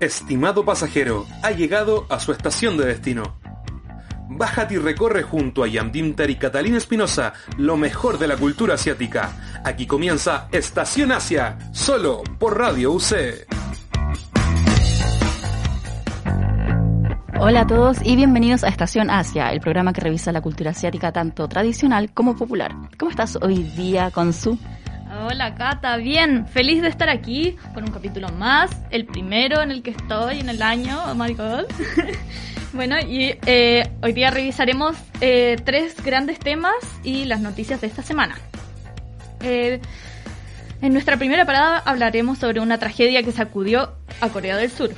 Estimado pasajero, ha llegado a su estación de destino. Bájate y recorre junto a Yamdimtar y Catalina Espinosa lo mejor de la cultura asiática. Aquí comienza Estación Asia, solo por Radio UC. Hola a todos y bienvenidos a Estación Asia, el programa que revisa la cultura asiática tanto tradicional como popular. ¿Cómo estás hoy día, con su? Hola Cata, bien, feliz de estar aquí con un capítulo más, el primero en el que estoy en el año, oh my god. bueno, y eh, hoy día revisaremos eh, tres grandes temas y las noticias de esta semana. Eh, en nuestra primera parada hablaremos sobre una tragedia que sacudió a Corea del Sur.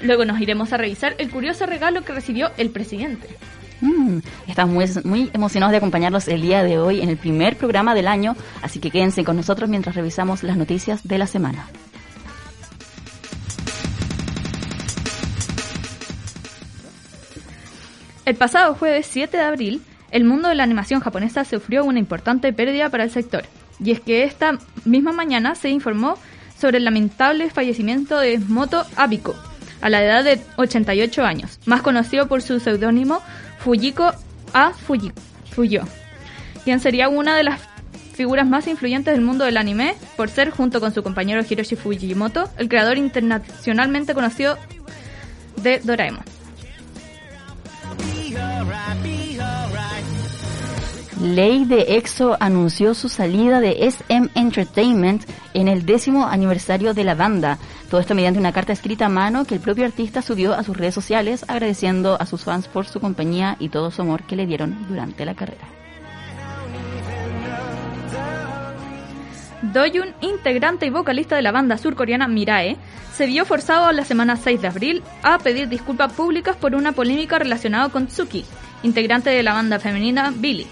Luego nos iremos a revisar el curioso regalo que recibió el presidente. Mm, estamos muy, muy emocionados de acompañarlos el día de hoy en el primer programa del año, así que quédense con nosotros mientras revisamos las noticias de la semana. El pasado jueves 7 de abril, el mundo de la animación japonesa sufrió una importante pérdida para el sector, y es que esta misma mañana se informó sobre el lamentable fallecimiento de Moto Abiko, a la edad de 88 años, más conocido por su seudónimo Fujiko A. Fuji, Fuyo, quien sería una de las figuras más influyentes del mundo del anime por ser, junto con su compañero Hiroshi Fujimoto, el creador internacionalmente conocido de Doraemon. Ley de EXO anunció su salida de SM Entertainment en el décimo aniversario de la banda. Todo esto mediante una carta escrita a mano que el propio artista subió a sus redes sociales agradeciendo a sus fans por su compañía y todo su amor que le dieron durante la carrera. Doyun, integrante y vocalista de la banda surcoreana Mirae, se vio forzado la semana 6 de abril a pedir disculpas públicas por una polémica relacionada con Tsuki, integrante de la banda femenina Billy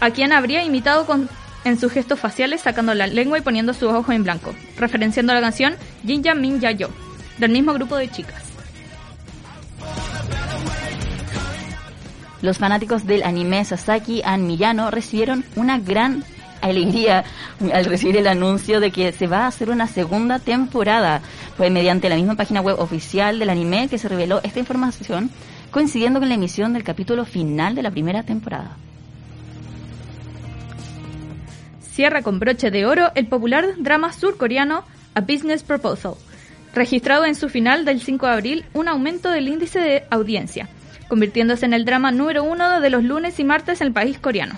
a quien habría imitado con, en sus gestos faciales sacando la lengua y poniendo sus ojos en blanco, referenciando la canción Jinja Min Ya Yo, del mismo grupo de chicas. Los fanáticos del anime Sasaki and Miyano recibieron una gran alegría al recibir el anuncio de que se va a hacer una segunda temporada. Fue mediante la misma página web oficial del anime que se reveló esta información, coincidiendo con la emisión del capítulo final de la primera temporada. Cierra con broche de oro el popular drama surcoreano A Business Proposal, registrado en su final del 5 de abril un aumento del índice de audiencia, convirtiéndose en el drama número uno de los lunes y martes en el país coreano.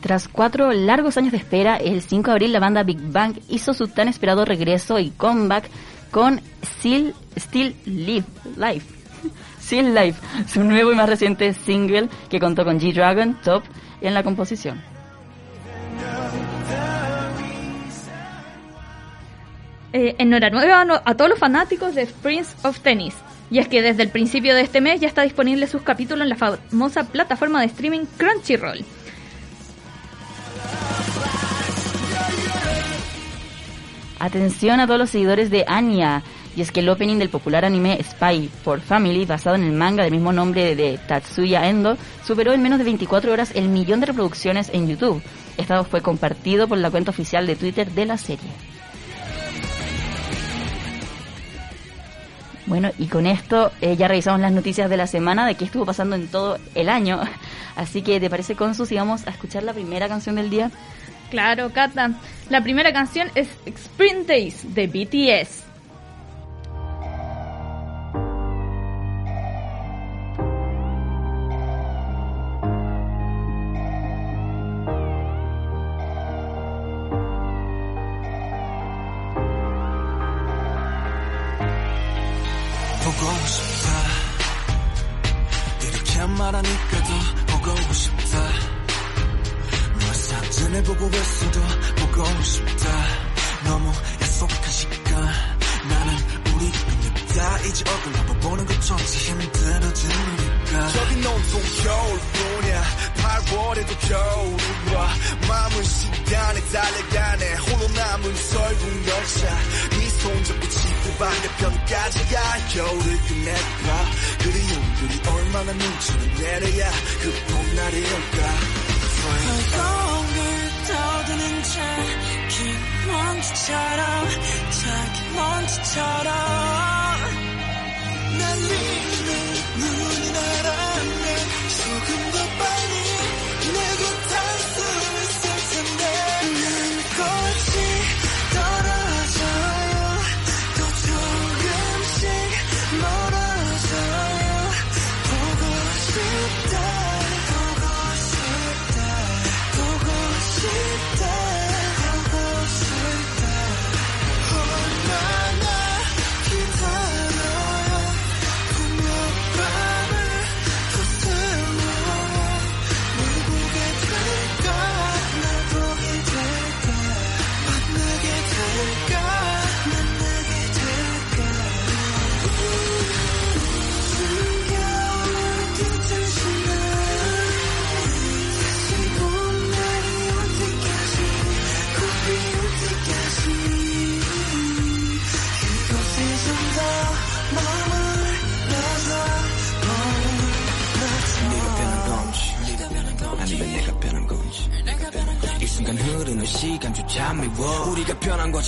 Tras cuatro largos años de espera, el 5 de abril la banda Big Bang hizo su tan esperado regreso y comeback con Still, Still Live, Life. Still Life, su nuevo y más reciente single que contó con G-Dragon, Top, en la composición. Eh, enhorabuena a todos los fanáticos de Prince of Tennis. Y es que desde el principio de este mes ya está disponible sus capítulos en la famosa plataforma de streaming Crunchyroll. Atención a todos los seguidores de Anya. Y es que el opening del popular anime Spy for Family, basado en el manga del mismo nombre de Tatsuya Endo, superó en menos de 24 horas el millón de reproducciones en YouTube. Esto fue compartido por la cuenta oficial de Twitter de la serie. Bueno, y con esto eh, ya revisamos las noticias de la semana, de qué estuvo pasando en todo el año. Así que, ¿te parece, Consu, si vamos a escuchar la primera canción del día? Claro, Kata. La primera canción es Sprint Days de BTS.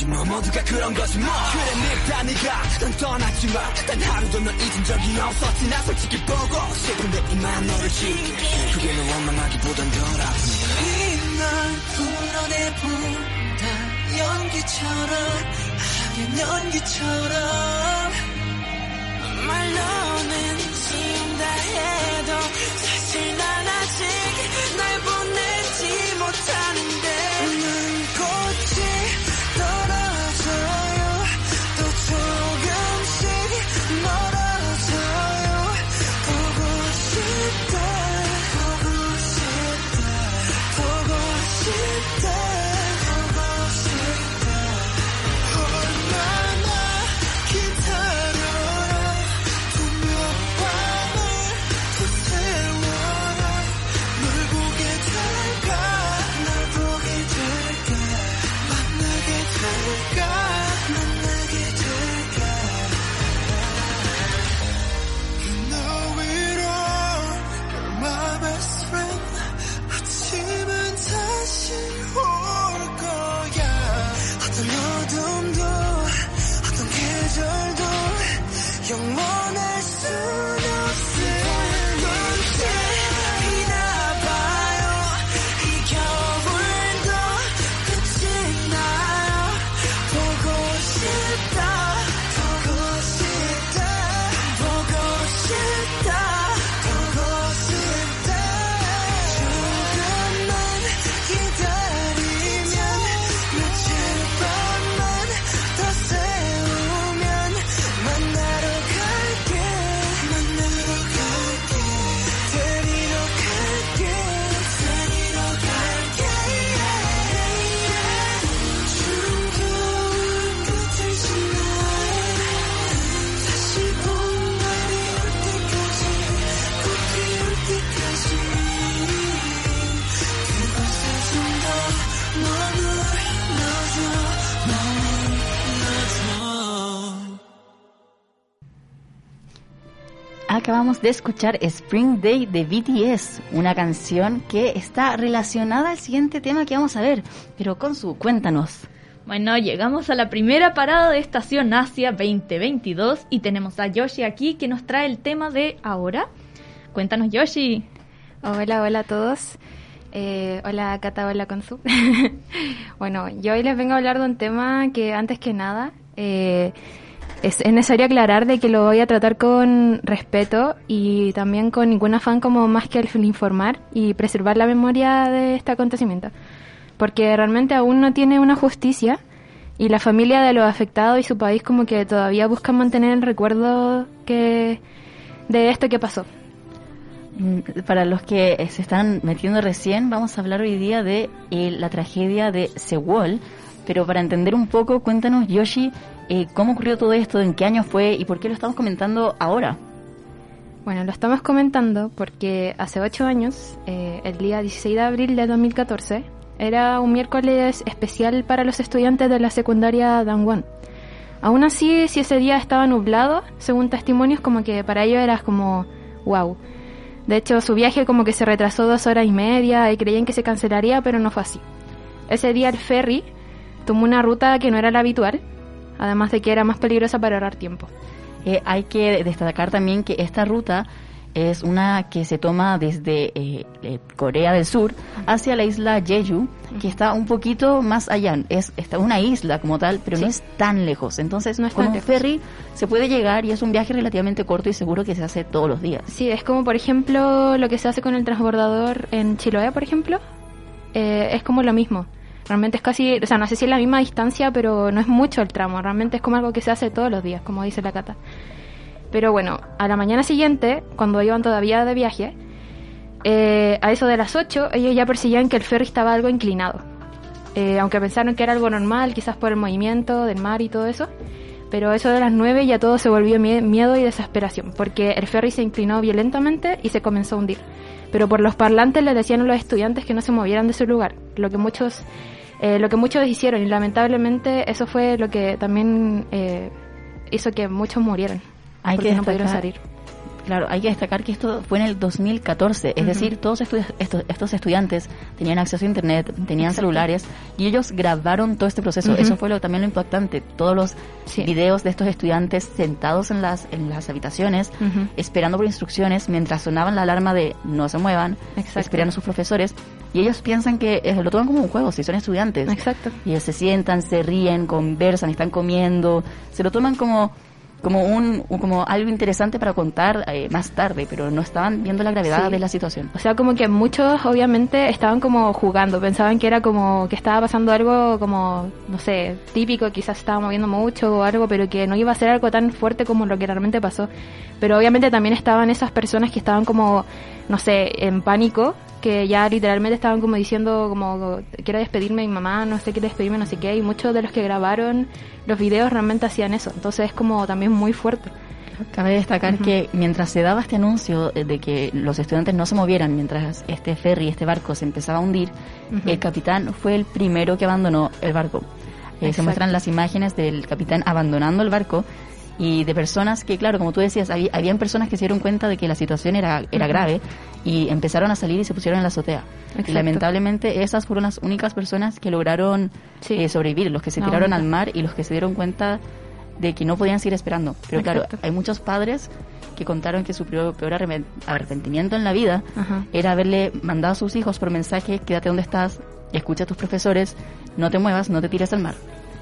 거지 뭐 모두가 그런 거지 뭐 그래 늙다 네가 난 떠났지만 단 하루도 널 잊은 적이 없었지. 나 솔직히 보고 싶은데 이만 너를 지울게. 그게 널 원망하기보단 덜 아프니까 이날 풀어내본다. 연기처럼 하얀 연기처럼. 말로는 Acabamos de escuchar Spring Day de BTS, una canción que está relacionada al siguiente tema que vamos a ver. Pero Consu, cuéntanos. Bueno, llegamos a la primera parada de Estación Asia 2022 y tenemos a Yoshi aquí que nos trae el tema de ahora. Cuéntanos, Yoshi. Hola, hola a todos. Eh, hola Cata, hola Consu. bueno, yo hoy les vengo a hablar de un tema que antes que nada eh, es, es necesario aclarar de que lo voy a tratar con respeto y también con ningún afán como más que el informar y preservar la memoria de este acontecimiento. Porque realmente aún no tiene una justicia y la familia de los afectados y su país como que todavía buscan mantener el recuerdo que de esto que pasó. Mm, Para los que se están metiendo recién, vamos a hablar hoy día de eh, la tragedia de Sewol. Pero para entender un poco, cuéntanos, Yoshi, eh, cómo ocurrió todo esto, en qué año fue y por qué lo estamos comentando ahora. Bueno, lo estamos comentando porque hace ocho años, eh, el día 16 de abril de 2014, era un miércoles especial para los estudiantes de la secundaria Dangwon. Aún así, si ese día estaba nublado, según testimonios, como que para ellos era como wow. De hecho, su viaje como que se retrasó dos horas y media y creían que se cancelaría, pero no fue así. Ese día el ferry tomó una ruta que no era la habitual, además de que era más peligrosa para ahorrar tiempo. Eh, hay que destacar también que esta ruta es una que se toma desde eh, eh, Corea del Sur hacia la isla Jeju, que está un poquito más allá. Es está una isla como tal, pero no es tan lejos. Entonces, No es con tan un lejos. ferry se puede llegar y es un viaje relativamente corto y seguro que se hace todos los días. Sí, es como por ejemplo lo que se hace con el transbordador en Chiloé, por ejemplo. Eh, es como lo mismo. Realmente es casi, o sea, no sé si es la misma distancia, pero no es mucho el tramo. Realmente es como algo que se hace todos los días, como dice la Cata. Pero bueno, a la mañana siguiente, cuando iban todavía de viaje, eh, a eso de las 8, ellos ya percibían que el ferry estaba algo inclinado. Eh, aunque pensaron que era algo normal, quizás por el movimiento del mar y todo eso. Pero eso de las 9 ya todo se volvió mie- miedo y desesperación, porque el ferry se inclinó violentamente y se comenzó a hundir. Pero por los parlantes le decían a los estudiantes que no se movieran de su lugar, lo que muchos, eh, lo que muchos hicieron y lamentablemente eso fue lo que también eh, hizo que muchos murieran, Hay porque que no pudieron destacar- salir. Claro, hay que destacar que esto fue en el 2014, es Ujú. decir, todos estu- estos, estos estudiantes tenían acceso a internet, tenían Exacto. celulares y ellos grabaron todo este proceso. Eso fue lo, también lo impactante. Todos los Sí. videos de estos estudiantes sentados en las en las habitaciones, esperando por instrucciones mientras sonaban la alarma de no se muevan, Exacto. esperando a sus profesores y ellos piensan que eh, lo toman como un juego, si son estudiantes. Exacto. Y ellos se sientan, se ríen, conversan, están comiendo, se lo toman como como un como algo interesante para contar eh, más tarde, pero no estaban viendo la gravedad Sí. de la situación. O sea, como que muchos obviamente estaban como jugando, pensaban que era como que estaba pasando algo como, no sé, típico, quizás estaba moviendo mucho o algo, pero que no iba a ser algo tan fuerte como lo que realmente pasó. Pero obviamente también estaban esas personas que estaban como, no sé, en pánico, que ya literalmente estaban como diciendo como, quiero despedirme de mi mamá, no sé, quiero despedirme, no sé qué, y muchos de los que grabaron los videos realmente hacían eso. Entonces es como también muy fuerte. Cabe destacar que mientras se daba este anuncio eh, de que los estudiantes no se movieran mientras este ferry, este barco se empezaba a hundir, Ujú. el capitán fue el primero que abandonó el barco. Eh, se muestran las imágenes del capitán abandonando el barco y de personas que, claro, como tú decías, había, habían personas que se dieron cuenta de que la situación era, era Ujú. grave y empezaron a salir y se pusieron en la azotea. Exacto. Y lamentablemente esas fueron las únicas personas que lograron Sí. eh, sobrevivir, los que se La tiraron única. al mar y los que se dieron cuenta de que no podían seguir esperando. Pero claro, Exacto. hay muchos padres que contaron que su peor, peor arrepen- arrepentimiento en la vida Ajá. era haberle mandado a sus hijos por mensaje, quédate donde estás, escucha a tus profesores, no te muevas, no te tires al mar.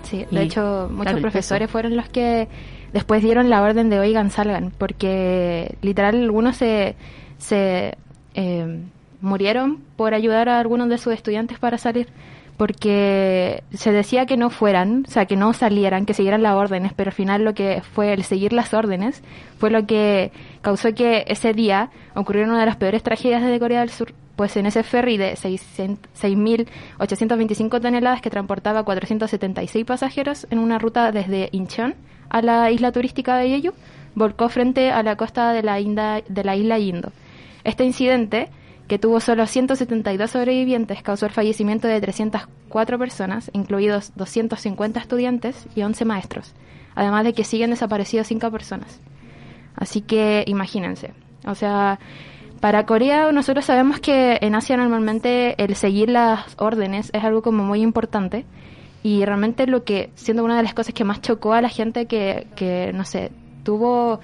Sí, Y, de hecho, muchos claro, profesores fueron los que después dieron la orden de oigan, salgan, porque literal algunos se, se eh, murieron por ayudar a algunos de sus estudiantes para salir, porque se decía que no fueran, o sea, que no salieran, que siguieran las órdenes, pero al final lo que fue el seguir las órdenes fue lo que causó que ese día ocurriera una de las peores tragedias de Corea del Sur, pues en ese ferry de 600 6.825 toneladas que transportaba 476 pasajeros en una ruta desde Incheon a la isla turística de Jeju, volcó frente a la costa de la, Inda- de la isla Indo. Este incidente, que tuvo solo 172 sobrevivientes, causó el fallecimiento de 304 personas, incluidos 250 estudiantes y 11 maestros, además de que siguen desaparecidos 5 personas. Así que imagínense. O sea, para Corea nosotros sabemos que en Asia normalmente el seguir las órdenes es algo como muy importante y realmente lo que, siendo una de las cosas que más chocó a la gente que, que no sé, tuvo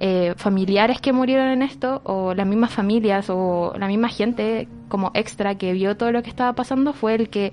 eh, familiares que murieron en esto o las mismas familias o la misma gente como extra que vio todo lo que estaba pasando fue el que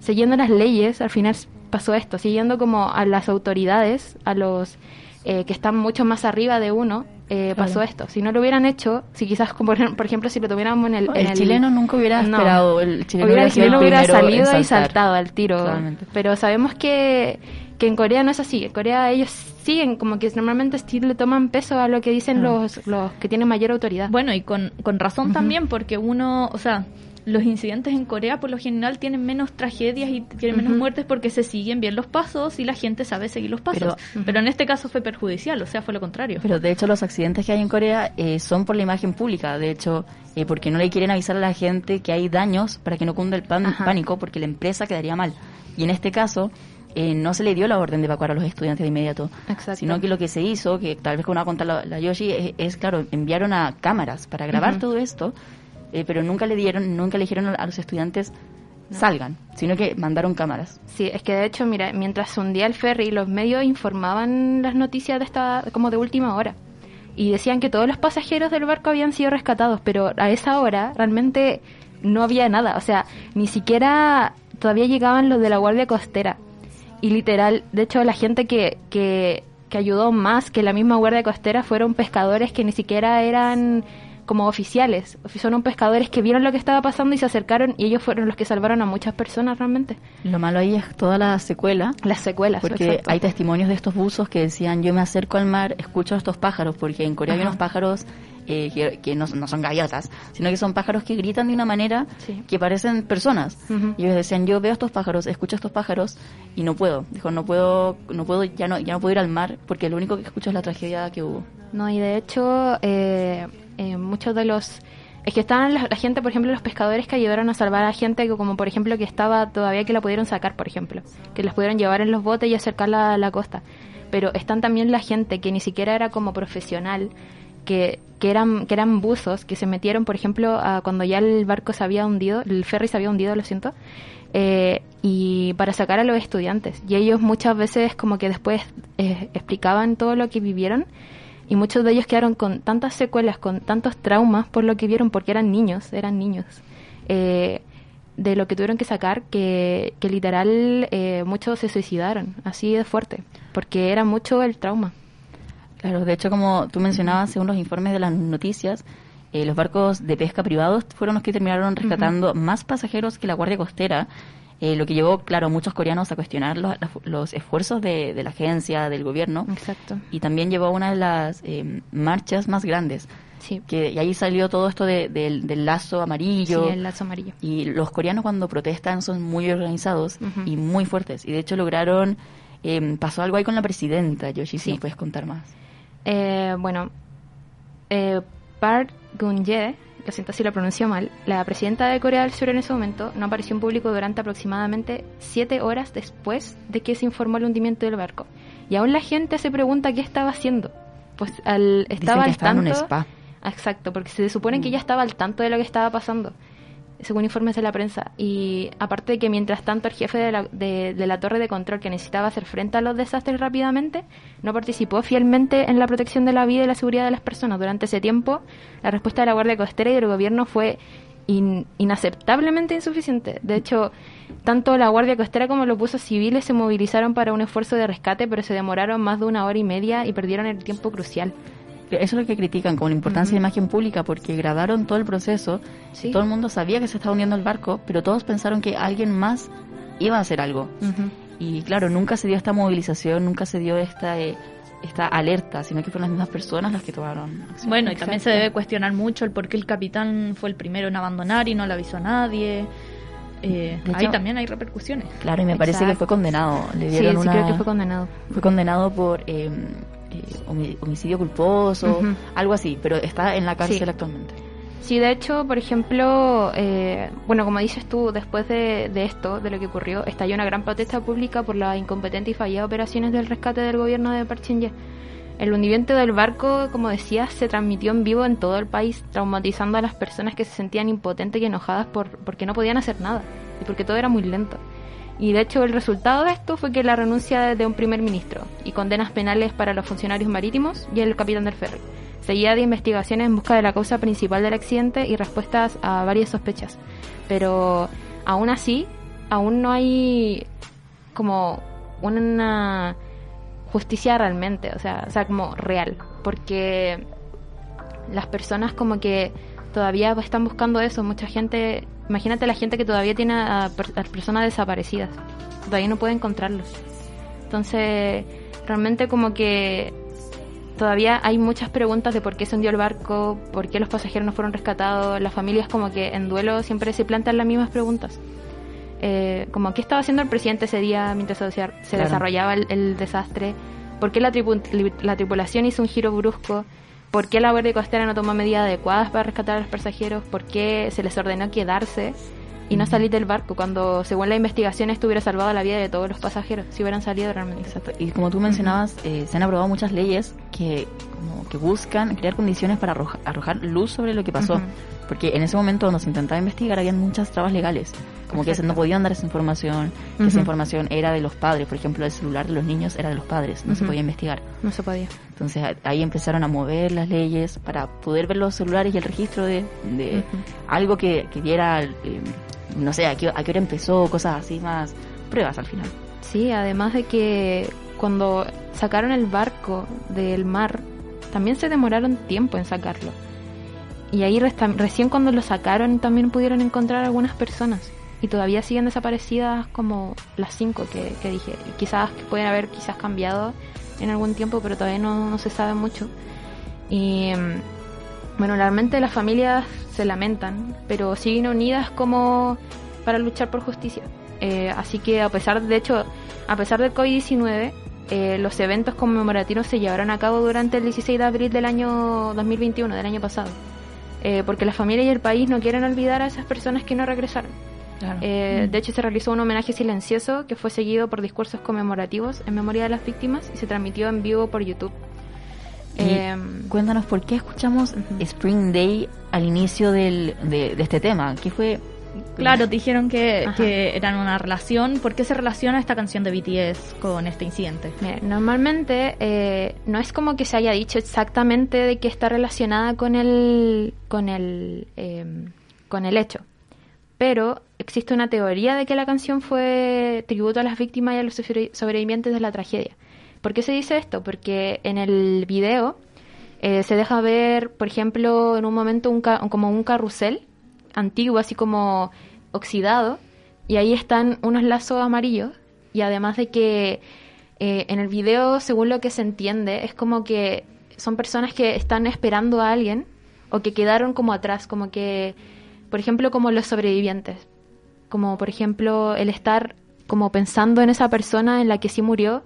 siguiendo las leyes, al final pasó esto, siguiendo como a las autoridades, a los eh, que están mucho más arriba de uno, eh, Claro. pasó esto. Si no lo hubieran hecho, si quizás, como por ejem- por ejemplo, si lo tuviéramos en el... en El chileno nunca hubiera No. esperado, el chileno Hubiera- hubiera el chileno hubiera salido y saltado al tiro. Pero sabemos que, que en Corea no es así. En Corea ellos siguen, como que normalmente sí le toman peso a lo que dicen los, los que tienen mayor autoridad. Bueno, y con, con razón también, porque uno, o sea, los incidentes en Corea por lo general tienen menos tragedias y tienen menos muertes porque se siguen bien los pasos y la gente sabe seguir los pasos. Pero- Pero, en este caso fue perjudicial, o sea, fue lo contrario. Pero de hecho los accidentes que hay en Corea eh, son por la imagen pública, de hecho, eh, porque no le quieren avisar a la gente que hay daños para que no cunda el pan- Ajá. pánico, porque la empresa quedaría mal. Y en este caso eh, no se le dio la orden de evacuar a los estudiantes de inmediato, Exacto. sino que lo que se hizo, que tal vez como va a contar la, la Yoshi, es, es, claro, enviaron a cámaras para grabar todo esto, eh, pero nunca le dieron, nunca le dijeron a los estudiantes salgan, sino que mandaron cámaras. Sí, es que de hecho, mira, mientras hundía el ferry, los medios informaban las noticias de esta, como de última hora. Y decían que todos los pasajeros del barco habían sido rescatados, pero a esa hora realmente no había nada. O sea, ni siquiera todavía llegaban los de la Guardia Costera. Y literal, de hecho, la gente que, que, que ayudó más que la misma Guardia Costera fueron pescadores que ni siquiera eran como oficiales. Son pescadores que vieron lo que estaba pasando y se acercaron y ellos fueron los que salvaron a muchas personas realmente. Lo malo ahí es toda la secuela, Las secuelas. porque exacto. hay testimonios de estos buzos que decían, yo me acerco al mar, escucho a estos pájaros, porque en Corea hay unos pájaros eh, que, que no, no son gaviotas, sino que son pájaros que gritan de una manera Sí. que parecen personas. Y ellos decían, yo veo estos pájaros, escucho estos pájaros y no puedo. Dijo, no puedo, no puedo, ya no, ya no puedo ir al mar porque lo único que escucho es la tragedia que hubo. No, y de hecho, eh, eh, muchos de los... Es que estaban la, gente, por ejemplo, los pescadores que ayudaron a salvar a gente, como por ejemplo que estaba todavía que la pudieron sacar, por ejemplo, que las pudieron llevar en los botes y acercarla a la costa. Pero están también la gente que ni siquiera era como profesional, que, que eran que eran buzos, que se metieron, por ejemplo, cuando ya el barco se había hundido, el ferry se había hundido, lo siento, eh, y para sacar a los estudiantes. Y ellos muchas veces como que después eh, explicaban todo lo que vivieron y muchos de ellos quedaron con tantas secuelas, con tantos traumas por lo que vieron, porque eran niños, eran niños, eh, de lo que tuvieron que sacar, que, que literal eh, muchos se suicidaron, así de fuerte, porque era mucho el trauma. Claro, de hecho, como tú mencionabas, según los informes de las noticias, eh, los barcos de pesca privados fueron los que terminaron rescatando más pasajeros que la Guardia Costera, eh, lo que llevó, claro, muchos coreanos a cuestionar los, los esfuerzos de, de la agencia, del gobierno, Exacto. y también llevó a una de las eh, marchas más grandes, Sí, que y ahí salió todo esto de- del, del lazo sí, amarillo. el lazo amarillo. Y los coreanos cuando protestan son muy organizados y muy fuertes. Y de hecho lograron, eh, pasó algo ahí con la presidenta, Yoshi, si Sí. puedes contar más. Eh, bueno, eh, Park Geun-hye, lo siento si lo pronuncio mal, la presidenta de Corea del Sur en ese momento no apareció en público durante aproximadamente siete horas después de que se informó el hundimiento del barco. Y aún la gente se pregunta qué estaba haciendo. Pues al, estaba Dicen que al estaba en un tanto- spa. Exacto, porque se supone que Mm. ya estaba al tanto de lo que estaba pasando, según informes de la prensa. Y aparte de que mientras tanto el jefe de la, de, la torre de control que necesitaba hacer frente a los desastres rápidamente, no participó fielmente en la protección de la vida y la seguridad de las personas. Durante ese tiempo, la respuesta de la Guardia Costera y del gobierno fue in- inaceptablemente insuficiente. De hecho, tanto la Guardia Costera como los buzos civiles se movilizaron para un esfuerzo de rescate, pero se demoraron más de una hora y media y perdieron el tiempo crucial. Eso es lo que critican como la importancia de Ujú. imagen pública porque grabaron todo el proceso Sí. todo el mundo sabía que se estaba hundiendo el barco, pero todos pensaron que alguien más iba a hacer algo. Y claro, nunca se dio esta movilización, nunca se dio esta eh, esta alerta, sino que fueron las mismas personas las que tomaron acción. Bueno, y también se debe cuestionar mucho el por qué el capitán fue el primero en abandonar y no le aviso a nadie. Eh, De ahí también hay repercusiones. Claro, y me parece que fue condenado. Le Sí, sí una- creo que fue condenado. fue condenado por eh, eh, homi- homicidio culposo, algo así, pero está en la cárcel Sí. actualmente. Sí, de hecho, por ejemplo, eh, bueno, como dices tú, después de, de esto, de lo que ocurrió, estalló una gran protesta pública por las incompetentes y falladas operaciones del rescate del gobierno de Park Shin-ye. El hundimiento del barco, como decías, se transmitió en vivo en todo el país, traumatizando a las personas que se sentían impotentes y enojadas por, porque no podían hacer nada y porque todo era muy lento. Y de hecho el resultado de esto fue que la renuncia de- un primer ministro y condenas penales para los funcionarios marítimos y el capitán del ferry. Seguida de investigaciones en busca de la causa principal del accidente y respuestas a varias sospechas. Pero aún así, aún no hay como una justicia realmente, o sea, o sea, como real, porque las personas como que todavía están buscando eso, mucha gente, imagínate la gente que todavía tiene a, per- a personas desaparecidas, todavía no puede encontrarlos. Entonces, realmente como que todavía hay muchas preguntas de por qué se hundió el barco, por qué los pasajeros no fueron rescatados, las familias como que en duelo siempre se plantean las mismas preguntas. Eh, como qué estaba haciendo el presidente ese día mientras se, Claro. desarrollaba el, el desastre, por qué la tripulación hizo un giro brusco, por qué la Guardia Costera no tomó medidas adecuadas para rescatar a los pasajeros, por qué se les ordenó quedarse y no salir del barco cuando según la investigación esto hubiera salvado la vida de todos los pasajeros si hubieran salido realmente. Exacto. Y como tú mencionabas, eh, se han aprobado muchas leyes que, como que buscan crear condiciones para arroja- arrojar luz sobre lo que pasó. Porque en ese momento cuando se intentaba investigar habían muchas trabas legales. Como que se- no Exacto. podían dar esa información, que esa información era de los padres. Por ejemplo, el celular de los niños era de los padres, no se podía investigar. No se podía. Entonces ahí empezaron a mover las leyes para poder ver los celulares y el registro de, de algo que, que diera, eh, no sé, a qué, a qué hora empezó, cosas así más, pruebas al final. Sí, además de que cuando sacaron el barco del mar, también se demoraron tiempo en sacarlo. Y ahí recién cuando lo sacaron también pudieron encontrar algunas personas. Y todavía siguen desaparecidas como las cinco que, dije. Quizás que pueden haber quizás cambiado en algún tiempo, pero todavía no, no se sabe mucho. Y mm, bueno, realmente las familias se lamentan, pero siguen unidas como para luchar por justicia. Eh, así que a pesar, de hecho, a pesar del COVID-19, eh, los eventos conmemorativos se llevaron a cabo durante el 16 de abril del año 2021, del año pasado. Eh, porque la familia y el país no quieren olvidar a esas personas que no regresaron. Eh, De hecho, se realizó un homenaje silencioso que fue seguido por discursos conmemorativos en memoria de las víctimas y se transmitió en vivo por YouTube. Em, cuéntanos por qué escuchamos. Spring Day al inicio del, de, de este tema. ¿Qué fue? Claro, dijeron que, eran una relación. ¿Por qué se relaciona esta canción de BTS con este incidente? Mira, normalmente eh, no es como que se haya dicho exactamente de que está relacionada con el con el eh, con el hecho, pero existe una teoría de que la canción fue tributo a las víctimas y a los sobre- sobrevivientes de la tragedia. ¿Por qué se dice esto? Porque en el video eh, se deja ver, por ejemplo, en un momento un ca- como un carrusel antiguo, así como oxidado, y ahí están unos lazos amarillos, y además de que eh, en el video, según lo que se entiende, es como que son personas que están esperando a alguien o que quedaron como atrás, como que, por ejemplo, como los sobrevivientes, como por ejemplo el estar como pensando en esa persona en la que sí murió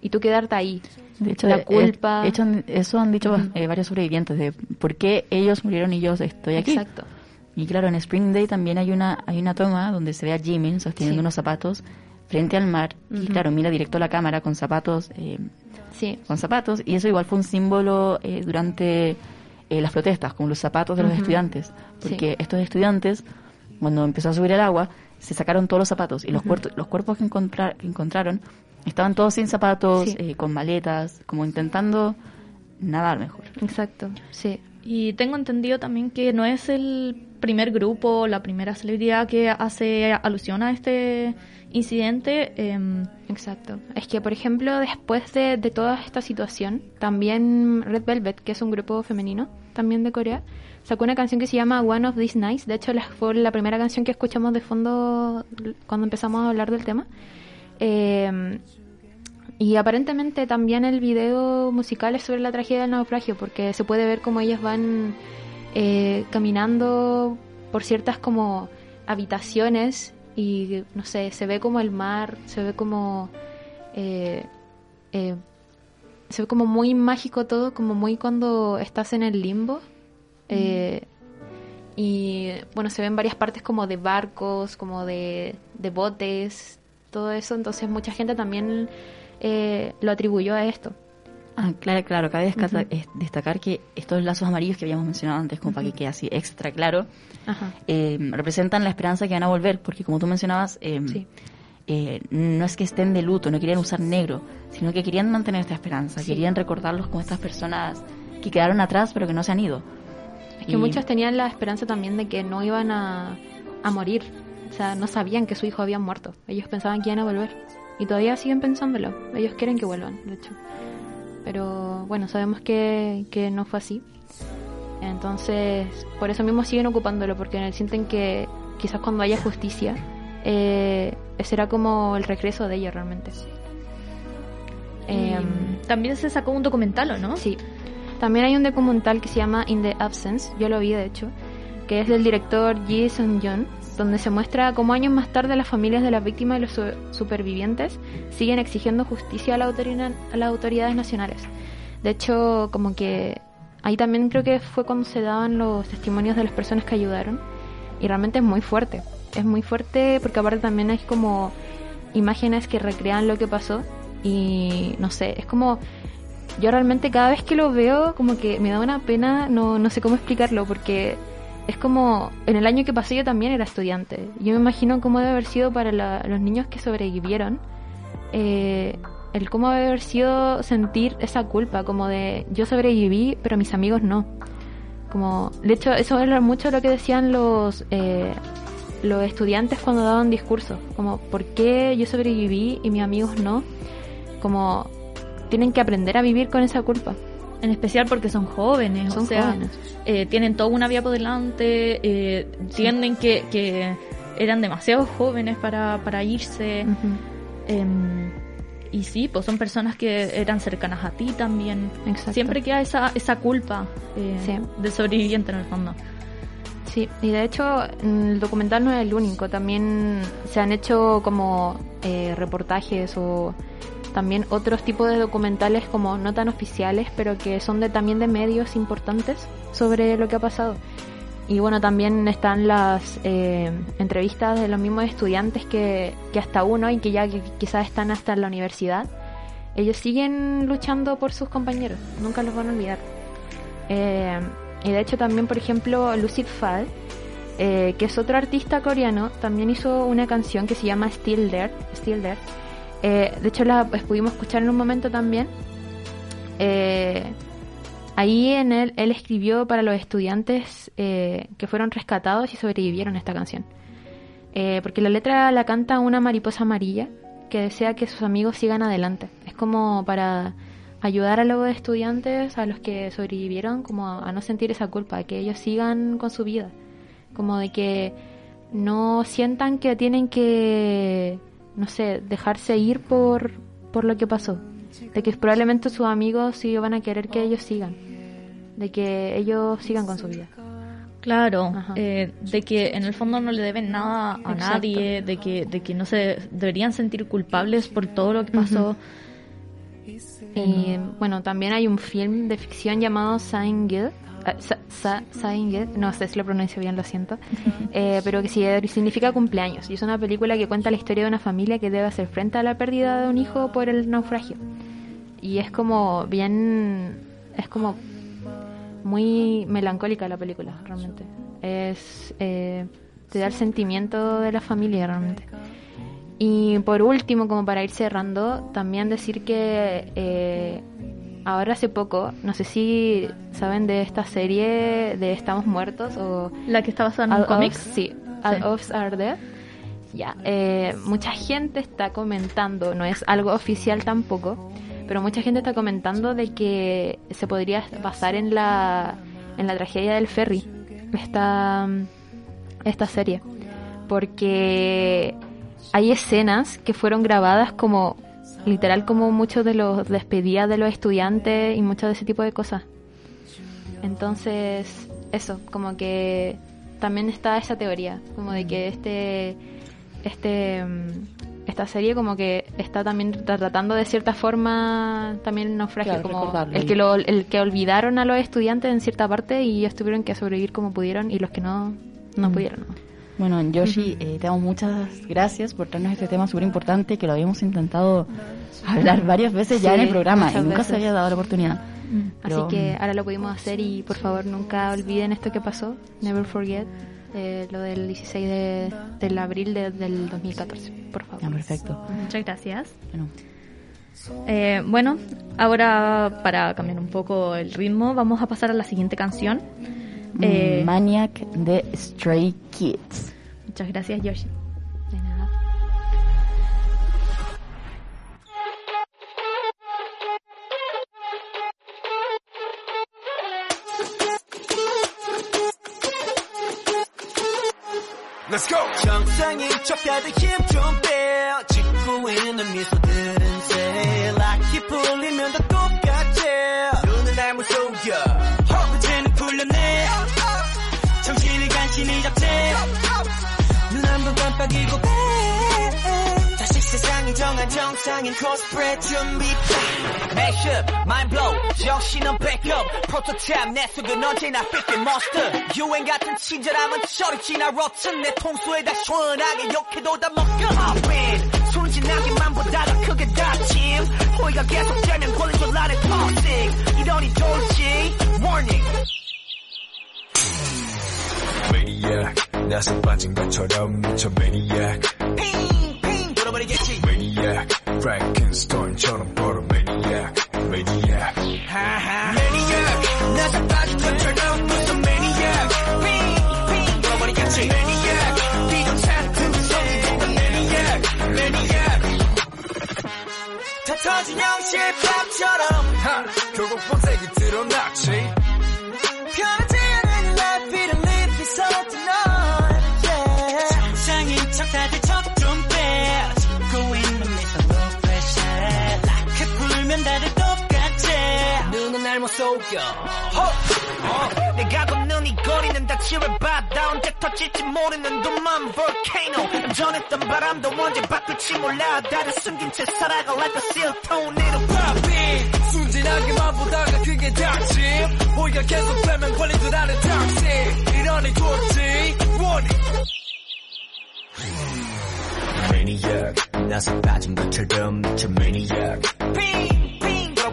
y tú quedarte ahí. De hecho, la eh, culpa. hecho, han- eso han dicho eh, varios sobrevivientes de por qué ellos murieron y yo estoy aquí. Exacto. Y claro, en Spring Day también hay una hay una toma donde se ve a Jimin sosteniendo Sí. unos zapatos frente al mar y claro, mira directo a la cámara con zapatos eh, Sí. con zapatos y eso igual fue un símbolo eh, durante eh, las protestas, con los zapatos de los estudiantes, porque Sí. estos estudiantes cuando empezó a subir el agua se sacaron todos los zapatos y los cuerpos los cuerpos que, encontrar- que encontraron estaban todos sin zapatos, Sí. eh, con maletas, como intentando nadar mejor. Exacto. Sí. Y tengo entendido también que no es el primer grupo, la primera celebridad que hace alusión a este incidente. em, Exacto. Es que, por ejemplo, después de, de toda esta situación, también Red Velvet, que es un grupo femenino, también de Corea, sacó una canción que se llama One of These Nights. De hecho, fue la primera canción que escuchamos de fondo cuando empezamos a hablar del tema. Eh, y aparentemente también el video musical es sobre la tragedia del naufragio, porque se puede ver cómo ellas van eh, caminando por ciertas como habitaciones y no sé, se ve como el mar, se ve como eh, eh, se ve como muy mágico todo, como muy cuando estás en el limbo. Eh, y bueno, se ven varias partes como de barcos, como de, de botes, todo eso. Entonces mucha gente también eh, lo atribuyó a esto. Ah, claro, claro, cabe destacar que estos lazos amarillos que habíamos mencionado antes, como para que quede así extra claro, Ajá. eh, representan la esperanza que van a volver, porque como tú mencionabas, eh, Sí. eh, no es que estén de luto, no querían usar negro, sino que querían mantener esta esperanza, Sí. querían recordarlos como estas personas que quedaron atrás pero que no se han ido. Es que Y- muchos tenían la esperanza también de que no iban a, a morir. O sea, no sabían que su hijo había muerto. Ellos pensaban que iban a volver. Y todavía siguen pensándolo. Ellos quieren que vuelvan, de hecho. Pero bueno, sabemos que, que no fue así. Entonces, por eso mismo siguen ocupándolo, porque sienten que quizás cuando haya justicia, eh, será como el regreso de ellos realmente. Em, también se sacó un documental, ¿o no? Sí. También hay un documental que se llama In the Absence, yo lo vi de hecho, que es del director Ji Sung-yeon, donde se muestra cómo años más tarde las familias de las víctimas y los su- supervivientes siguen exigiendo justicia a, la a las autoridades nacionales. De hecho, como que ahí también creo que fue cuando se daban los testimonios de las personas que ayudaron y realmente es muy fuerte. Es muy fuerte porque aparte también hay como imágenes que recrean lo que pasó y no sé, es como yo realmente cada vez que lo veo como que me da una pena, no, no sé cómo explicarlo porque es como, en el año que pasé yo también era estudiante. Yo me imagino cómo debe haber sido para la- los niños que sobrevivieron, eh, el cómo debe haber sido sentir esa culpa, como de yo sobreviví, pero mis amigos no. Como, de hecho, eso era mucho lo que decían los, eh, los estudiantes cuando daban discursos, como, ¿por qué yo sobreviví y mis amigos no? Como, tienen que aprender a vivir con esa culpa. En especial porque son jóvenes, Son o sea, jóvenes. eh, tienen toda una vía por delante, eh, entienden que, que eran demasiado jóvenes para, para irse. Em, y sí, pues son personas que eran cercanas a ti también. Exacto. Siempre queda esa, esa culpa eh, Sí. del sobreviviente en el fondo. Sí, y de hecho el documental no es el único, también se han hecho como eh, reportajes o también otros tipos de documentales como no tan oficiales, pero que son de también de medios importantes sobre lo que ha pasado. Y bueno, también están las eh, entrevistas de los mismos estudiantes que, que hasta uno y que ya que quizás están hasta en la universidad. Ellos siguen luchando por sus compañeros, nunca los van a olvidar. Eh, y de hecho también, por ejemplo, Lucid Fall, eh, que es otro artista coreano, también hizo una canción que se llama Still There. Still There. Eh, de hecho la pues, pudimos escuchar en un momento también. Eh, ahí en él, él escribió para los estudiantes eh, que fueron rescatados y sobrevivieron a esta canción. Eh, porque la letra la canta una mariposa amarilla que desea que sus amigos sigan adelante. Es como para ayudar a los estudiantes, a los que sobrevivieron, como a, a no sentir esa culpa, que ellos sigan con su vida. Como de que no sientan que tienen que, no sé, dejarse ir por, por lo que pasó. De que probablemente sus amigos sí van a querer que ellos sigan. De que ellos sigan con su vida. Claro, eh, de que en el fondo no le deben nada a Exacto. nadie, de que, de que no se deberían sentir culpables por todo lo que pasó. Y bueno, también hay un film de ficción llamado Sign Guild. Eh, Sa- Sa- Sign Guild, no sé si lo pronuncio bien, lo siento. Eh, pero que sí, significa cumpleaños. Y es una película que cuenta la historia de una familia que debe hacer frente a la pérdida de un hijo por el naufragio. Y es como bien. Es como muy melancólica la película, realmente. Es. eh, te da el sentimiento de la familia, realmente. Y por último, como para ir cerrando, también decir que eh, ahora hace poco, no sé si saben de esta serie de Estamos Muertos o La que está basada en un All cómic. Ofs- sí, All Ofs Are Dead. Ya, eh, mucha gente está comentando, no es algo oficial tampoco, pero mucha gente está comentando de que se podría basar en la, en la tragedia del ferry, esta, esta serie, porque hay escenas que fueron grabadas como literal como muchos de los despedidas de los estudiantes y mucho de ese tipo de cosas. Entonces, eso, como que también está esa teoría, como de que este, este, mm, esta serie como que está también tratando de cierta forma también el naufragio, Claro, como el que lo, el que olvidaron a los estudiantes en cierta parte y ellos tuvieron que sobrevivir como pudieron y los que no, no Mm. pudieron. ¿No? Bueno, Yoshi, eh, te damos muchas gracias por traernos este tema súper importante que lo habíamos intentado hablar varias veces ya Sí, en el programa y nunca veces. se había dado la oportunidad. Pero, Así que ahora lo pudimos hacer y por favor nunca olviden esto que pasó, never forget, eh, lo del 16 de, del abril de- del 2014, por favor. Ya, perfecto. Muchas gracias. Bueno, Eh, bueno, ahora para cambiar un poco el ritmo, vamos a pasar a la siguiente canción. Eh, mm, Maniac de Stray Kids. muchas gracias, Yoshi. De nada. Let's go. 정상인 척 다들 힘좀 빼. 짓고 있는 미소들은 새. 락이 풀리면 다 세상이 정한 정상인 코스프레 준비. Mashup, mind blow, 정신은 backup. 프로토타입 내 속은 언제나 fit the monster. 유행 같은 친절함은 저리 지나 rotten. 내 통수에 다 시원하게 욕해도 다 먹여. Hop in, 순진하게만 보다가 크게 다침. 호의가 계속되면 권리줄 나를 toxic. 이러니 돌지, warning. Maniac 나서 빠진 것처럼 미쳐 Maniac 핑 핑 돌아버리 겠지 Maniac Frankenstein처럼 벌어 Maniac Maniac 하하 매니악 나서 빠진 것처럼 무슨 매니악 핑핑 돌아버리겠지 매니악 비정상 틈성이 된다 매니악 매니악 다 터진 영실밥처럼 하 결국 속여 어, 내가 걷는 이 거리는 다 치열바다 언제 터질지 모르는 둠만 volcano 전했던 바람도 언제 바뀔지 몰라 다들 숨긴 채 살아가 like a seal tornado popping 순진하게만 보다가 그게 닥침 호의가 계속되면 걸리들 않은 닥치 이러니 좋지 원이 Maniac 나서 빠진 것처럼 미쳐 Maniac 핑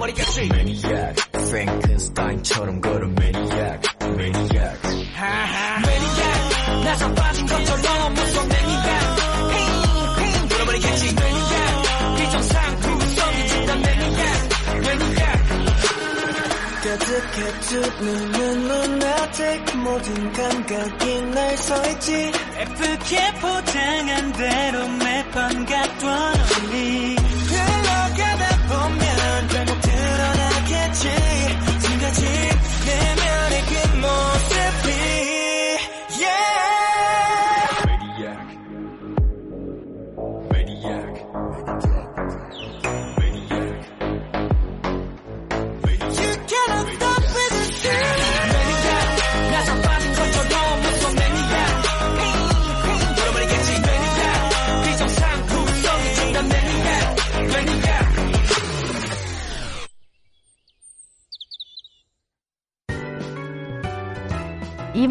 핑 돌아버리겠지. Maniac Frankenstein처럼 걸어 Maniac Maniac. 하하. 매니악 나서 빠진 것처럼 무슨 매니악 핑핑 돌아버리겠지. 매니악 비정상 구성이 진단 매니악 매니악 가득해 두 눈은 눈아직 모든 감각이 날 서있지. 예쁘게 포장한 대로 매번 갖던 우리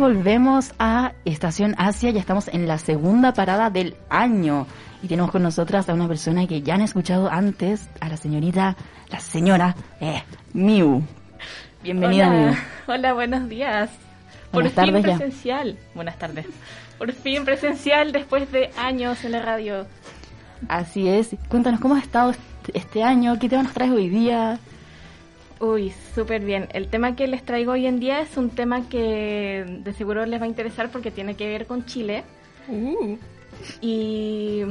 volvemos a Estación Asia, ya estamos en la segunda parada del año. Y tenemos con nosotras a una persona que ya han escuchado antes, a la señorita, la señora eh, Miu. Bienvenida, Miu. Hola, hola, buenos días. Por Buenas fin tardes ya. presencial. Buenas tardes. Por fin presencial después de años en la radio. Así es. Cuéntanos cómo ha estado este año, qué tema nos traes hoy día. Uy, súper bien. El tema que les traigo hoy en día es un tema que de seguro les va a interesar porque tiene que ver con Chile. Y...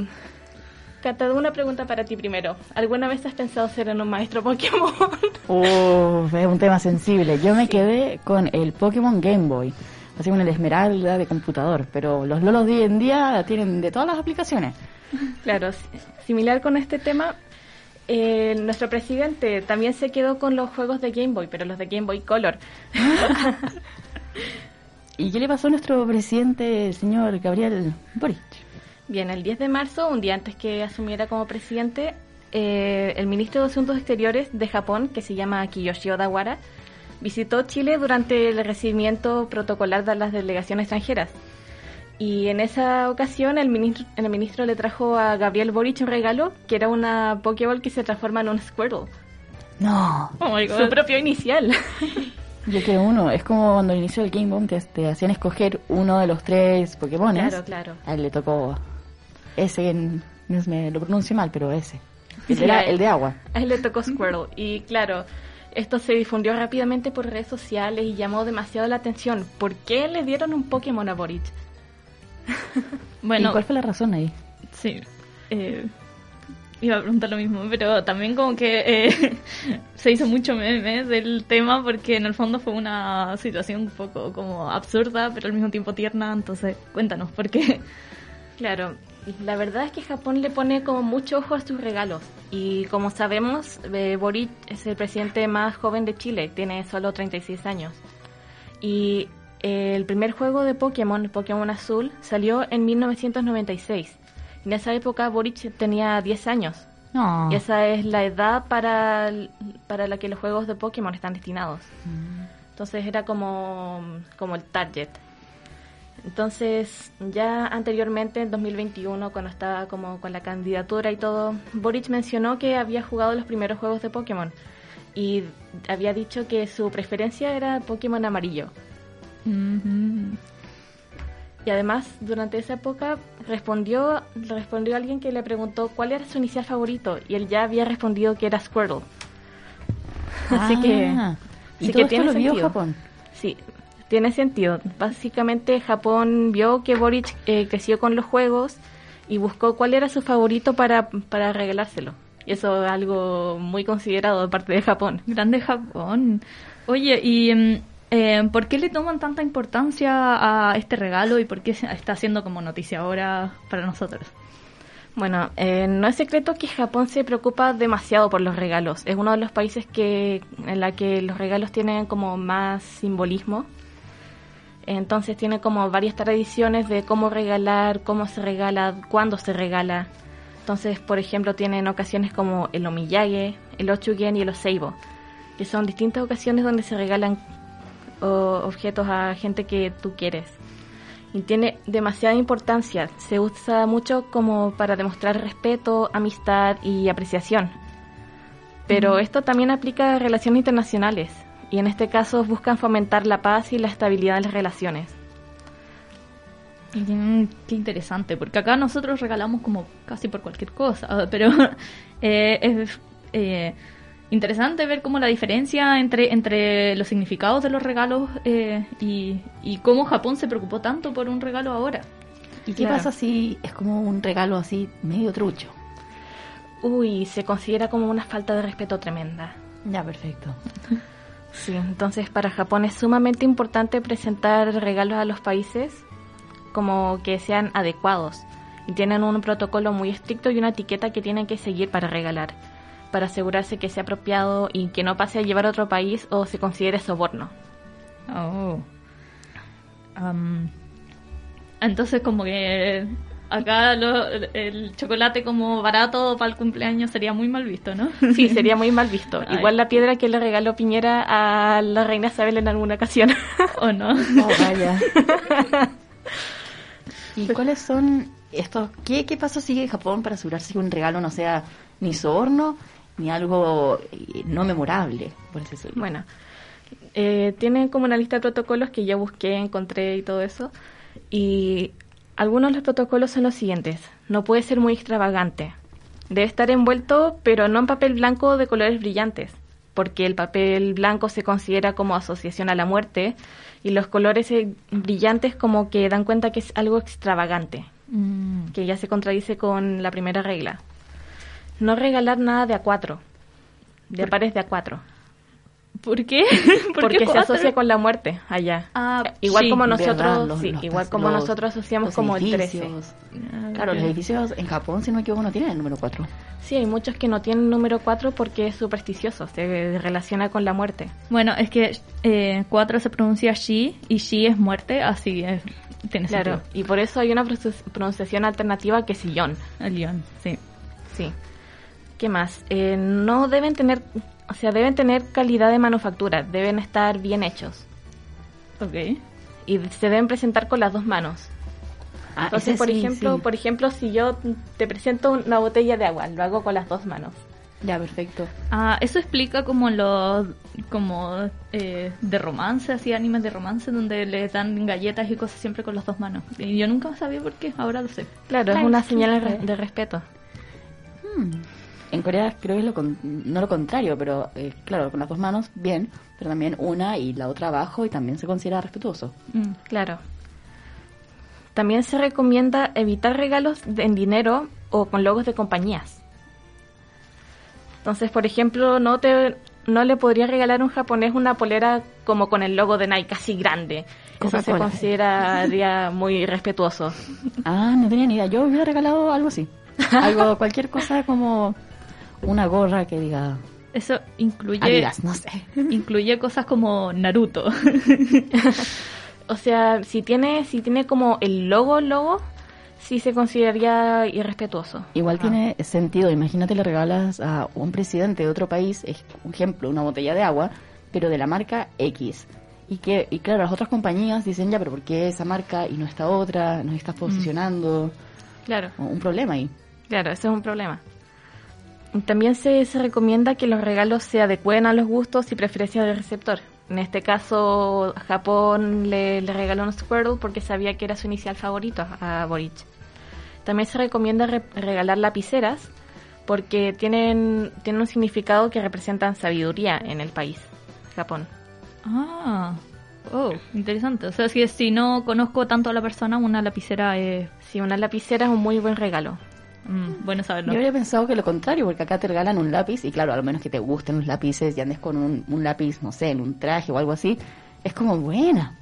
Cata, una pregunta para ti primero. ¿Alguna vez has pensado ser en un maestro Pokémon? Oh, es un tema sensible. Yo me quedé con el Pokémon Game Boy. Así como el Esmeralda de computador. Pero los Lolos de hoy en día tienen de todas las aplicaciones. Claro, si- similar con este tema, eh, nuestro presidente también se quedó con los juegos de Game Boy, pero los de Game Boy Color. ¿Y qué le pasó a nuestro presidente, el señor Gabriel Boric? Bien, el 10 de marzo, un día antes que asumiera como presidente, eh, el ministro de Asuntos Exteriores de Japón, que se llama Kiyoshi Odawara, visitó Chile durante el recibimiento protocolar de las delegaciones extranjeras. Y en esa ocasión el ministro, el ministro le trajo a Gabriel Boric un regalo, que era una Pokéball que se transforma en un Squirtle. No, Su propio inicial. yo que uno, es como cuando inició el Game Boy te, te hacían escoger uno de los tres Pokémon. Claro, claro. A él le tocó ese, en- no es- me lo pronuncio mal, pero ese. El, Sí, de la- a él. el de agua. A él le tocó Squirtle. Y claro, esto se difundió rápidamente por redes sociales y llamó demasiado la atención. ¿Por qué le dieron un Pokémon a Boric? ¿Y Bueno, cuál fue la razón ahí? sí. eh, iba a preguntar lo mismo, pero también como que eh, se hizo mucho meme del tema porque en el fondo fue una situación un poco como absurda, pero al mismo tiempo tierna. Entonces, cuéntanos, ¿por qué? Claro, la verdad es que Japón le pone como mucho ojo a sus regalos. Y como sabemos, eh, Boric es el presidente más joven de Chile, tiene solo 36 años. Y el primer juego de Pokémon, Pokémon Azul, salió en 1996. En esa época Boric tenía 10 años. No. Y esa es la edad para, para la que los juegos de Pokémon están destinados. Entonces era como, como el target. Entonces, ya anteriormente, en 2021, cuando estaba como con la candidatura y todo, Boric mencionó que había jugado los primeros juegos de Pokémon y había dicho que su preferencia era Pokémon amarillo. Y además, durante esa época respondió, respondió alguien que le preguntó cuál era su inicial favorito y él ya había respondido que era Squirtle. Así que, Ah, ¿Y así todo que esto tiene lo vio sentido. Japón? Sí, tiene sentido. Básicamente Japón vio que Boric eh, creció con los juegos y buscó cuál era su favorito para, para regalárselo. Y eso es algo muy considerado de parte de Japón. Grande Japón. Oye, ¿y mm, eh, por qué le toman tanta importancia a este regalo y por qué está siendo como noticia ahora para nosotros? Bueno, eh, no es secreto que Japón se preocupa demasiado por los regalos. Es uno de los países que en la que los regalos tienen como más simbolismo. Entonces tiene como varias tradiciones de cómo regalar, cómo se regala, cuándo se regala. Entonces, por ejemplo, tienen ocasiones como el omiyage, el ochugen y el oseibo, que son distintas ocasiones donde se regalan o- objetos a gente que tú quieres y tiene demasiada importancia. Se usa mucho como para demostrar respeto, amistad y apreciación. Pero esto también aplica a relaciones internacionales y en este caso buscan fomentar la paz y la estabilidad de las relaciones. Mm, qué interesante, porque acá nosotros regalamos como casi por cualquier cosa, pero eh, es eh, interesante ver cómo la diferencia entre, entre los significados de los regalos eh, y, y cómo Japón se preocupó tanto por un regalo ahora. ¿Y qué Claro. pasa si es como un regalo así medio trucho? Uy, se considera como una falta de respeto tremenda. Ya, perfecto. Sí, entonces para Japón es sumamente importante presentar regalos a los países como que sean adecuados y tienen un protocolo muy estricto y una etiqueta que tienen que seguir para regalar, para asegurarse que sea apropiado y que no pase a llevar a otro país o se considere soborno. Oh. Am, entonces como que acá lo- el chocolate como barato para el cumpleaños sería muy mal visto, ¿no? Sí, sería muy mal visto. Ay. Igual la piedra que le regaló Piñera a la reina Isabel en alguna ocasión. ¿O no? Oh, vaya. ¿Y cuáles son estos? ¿Qué, qué pasos sigue Japón para asegurarse que un regalo no sea ni soborno ni algo eh, no memorable, por así decirlo? Bueno, eh, tienen como una lista de protocolos que yo busqué, encontré y todo eso. Y algunos de los protocolos son los siguientes. No puede ser muy extravagante. Debe estar envuelto, pero no en papel blanco de colores brillantes, porque el papel blanco se considera como asociación a la muerte y los colores eh, brillantes como que dan cuenta que es algo extravagante, Mm, que ya se contradice con la primera regla. No regalar nada de A4, de pares de A4. ¿Por qué? ¿Por porque qué se cuatro? asocia con la muerte allá. Ah, igual sí, como ¿Verdad? nosotros, Los- sí, los- igual como los- nosotros asociamos los como el 13. edificios. Ah, Claro, los edificios en Japón, si no me equivoco, no tienen el número 4. Sí, hay muchos que no tienen número 4 porque es supersticioso, se relaciona con la muerte. Bueno, es que eh, cuatro se pronuncia shi y shi es muerte, así es, tiene Claro, sentido. y por eso hay una pronunci- pronunciación alternativa que es sillón. El león, sí. Sí. ¿Qué más? Eh, no deben tener, o sea, deben tener calidad de manufactura, deben estar bien hechos Ok. y se deben presentar con las dos manos. Ah, Entonces, por sí, ejemplo, sí. por ejemplo, si yo te presento una botella de agua, lo hago con las dos manos. Ya, perfecto. Ah, eso explica como los como eh, de romance, así animes de romance donde le dan galletas y cosas siempre con las dos manos. Y yo nunca sabía por qué, ahora lo sé. Claro, es una sí, señal de sí. re- de respeto. Hmm. En Corea creo que es lo con- no lo contrario, pero eh, claro, con las dos manos, bien, pero también una y la otra abajo y también se considera respetuoso. Mm. Claro. También se recomienda evitar regalos de- en dinero o con logos de compañías. Entonces, por ejemplo, no te no le podría regalar a un japonés una polera como con el logo de Nike así grande. Eso se consideraría muy respetuoso. Ah, no tenía ni idea. Yo hubiera regalado algo así. Algo, cualquier cosa como una gorra que diga Eso incluye Adidas, no sé. incluye cosas como Naruto. O sea, si tiene si tiene como el logo logo, sí se consideraría irrespetuoso. Igual tiene sentido. Imagínate le regalas a un presidente de otro país, un ejemplo, una botella de agua, pero de la marca X. Y que, y claro, las otras compañías dicen, ya, pero ¿por qué esa marca y no esta otra? Nos estás posicionando. Claro. Un problema ahí. Claro, ese es un problema. También se, se recomienda que los regalos se adecuen a los gustos y preferencias del receptor. En este caso, Japón le, le regaló un Squirtle porque sabía que era su inicial favorito a, Boric. También se recomienda re- regalar lapiceras porque tienen, tienen un significado que representan sabiduría en el país, Japón. Ah, oh, interesante. O sea, si, si no conozco tanto a la persona, una lapicera es Sí, una lapicera es un muy buen regalo. Mm, bueno saberlo. Yo habría pensado que lo contrario, porque acá te regalan un lápiz y claro, a lo menos que te gusten los lápices y andes con un, un lápiz, no sé, en un traje o algo así, es como buena.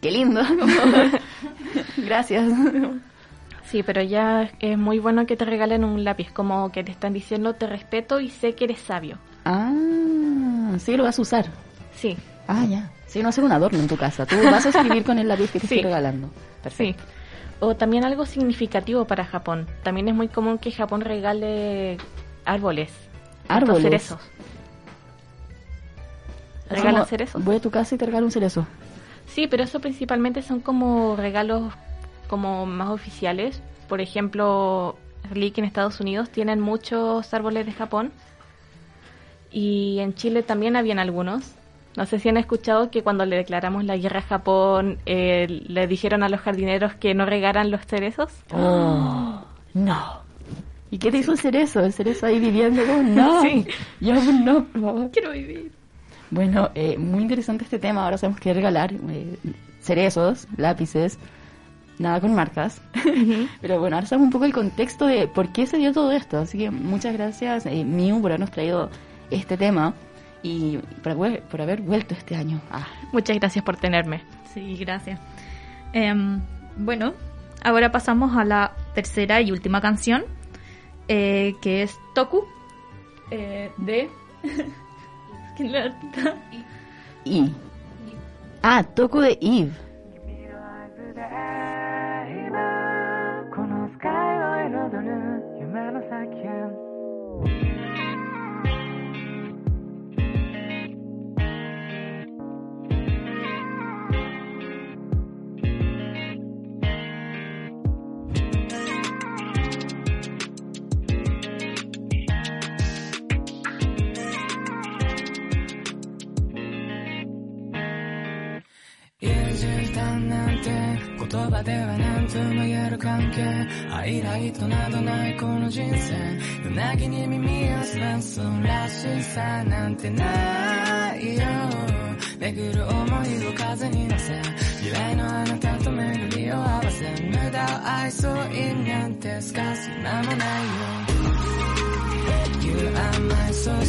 Qué lindo. Gracias. Sí, pero ya es muy bueno que te regalen un lápiz, como que te están diciendo te respeto y sé que eres sabio. Ah, sí, lo vas a usar. Sí, Ah, ya. Sí, no hacer un adorno en tu casa. Tú vas a escribir con el lápiz que te Sí. estoy regalando. sí. O también algo significativo para Japón. También es muy común que Japón regale árboles. Árboles. Cerezos. Regalan como, cerezos. Voy a tu casa y te regalo un cerezo. Sí, pero eso principalmente son como regalos como más oficiales. Por ejemplo, Leak en Estados Unidos tienen muchos árboles de Japón. Y en Chile también habían algunos. No sé si han escuchado que cuando le declaramos la guerra a Japón, eh, le dijeron a los jardineros que no regaran los cerezos. Oh, no. ¿Y qué te hizo el cerezo? El cerezo ahí viviendo no. Sí. Yo no, por favor. Quiero vivir. Bueno, eh, muy interesante este tema. Ahora sabemos qué regalar. eh, cerezos, lápices, nada con marcas. Pero bueno, ahora sabemos un poco el contexto de por qué se dio todo esto. Así que muchas gracias, eh, Miu, por habernos traído este tema y por haber, por haber vuelto este año. Ah, Muchas gracias por tenerme. Sí, gracias. Em, bueno, ahora pasamos a la tercera y última canción, eh, que es Toku, eh, de... ¿Quién le artista? y. Ah, Toku de Eve. る関係ハイライトなどないこの人生夜泣きに耳を澄ますらしさなんてないよ巡る思いを風に乗せ未来のあなたと巡りを合わせ無駄を愛そう意味なんてすかす間もないよ You are my source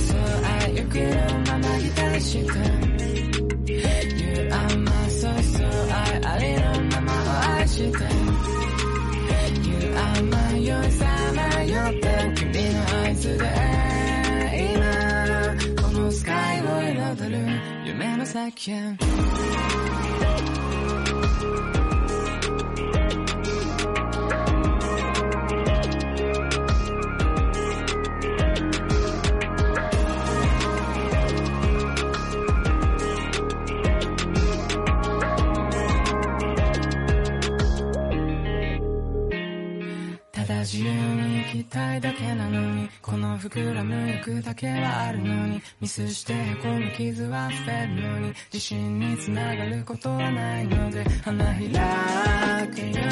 ただ自由に生きたいだけなのにこの膨らむ欲だけはあるのにミスしてへこむ傷は増えるのに自信につながることはないので花開くよ。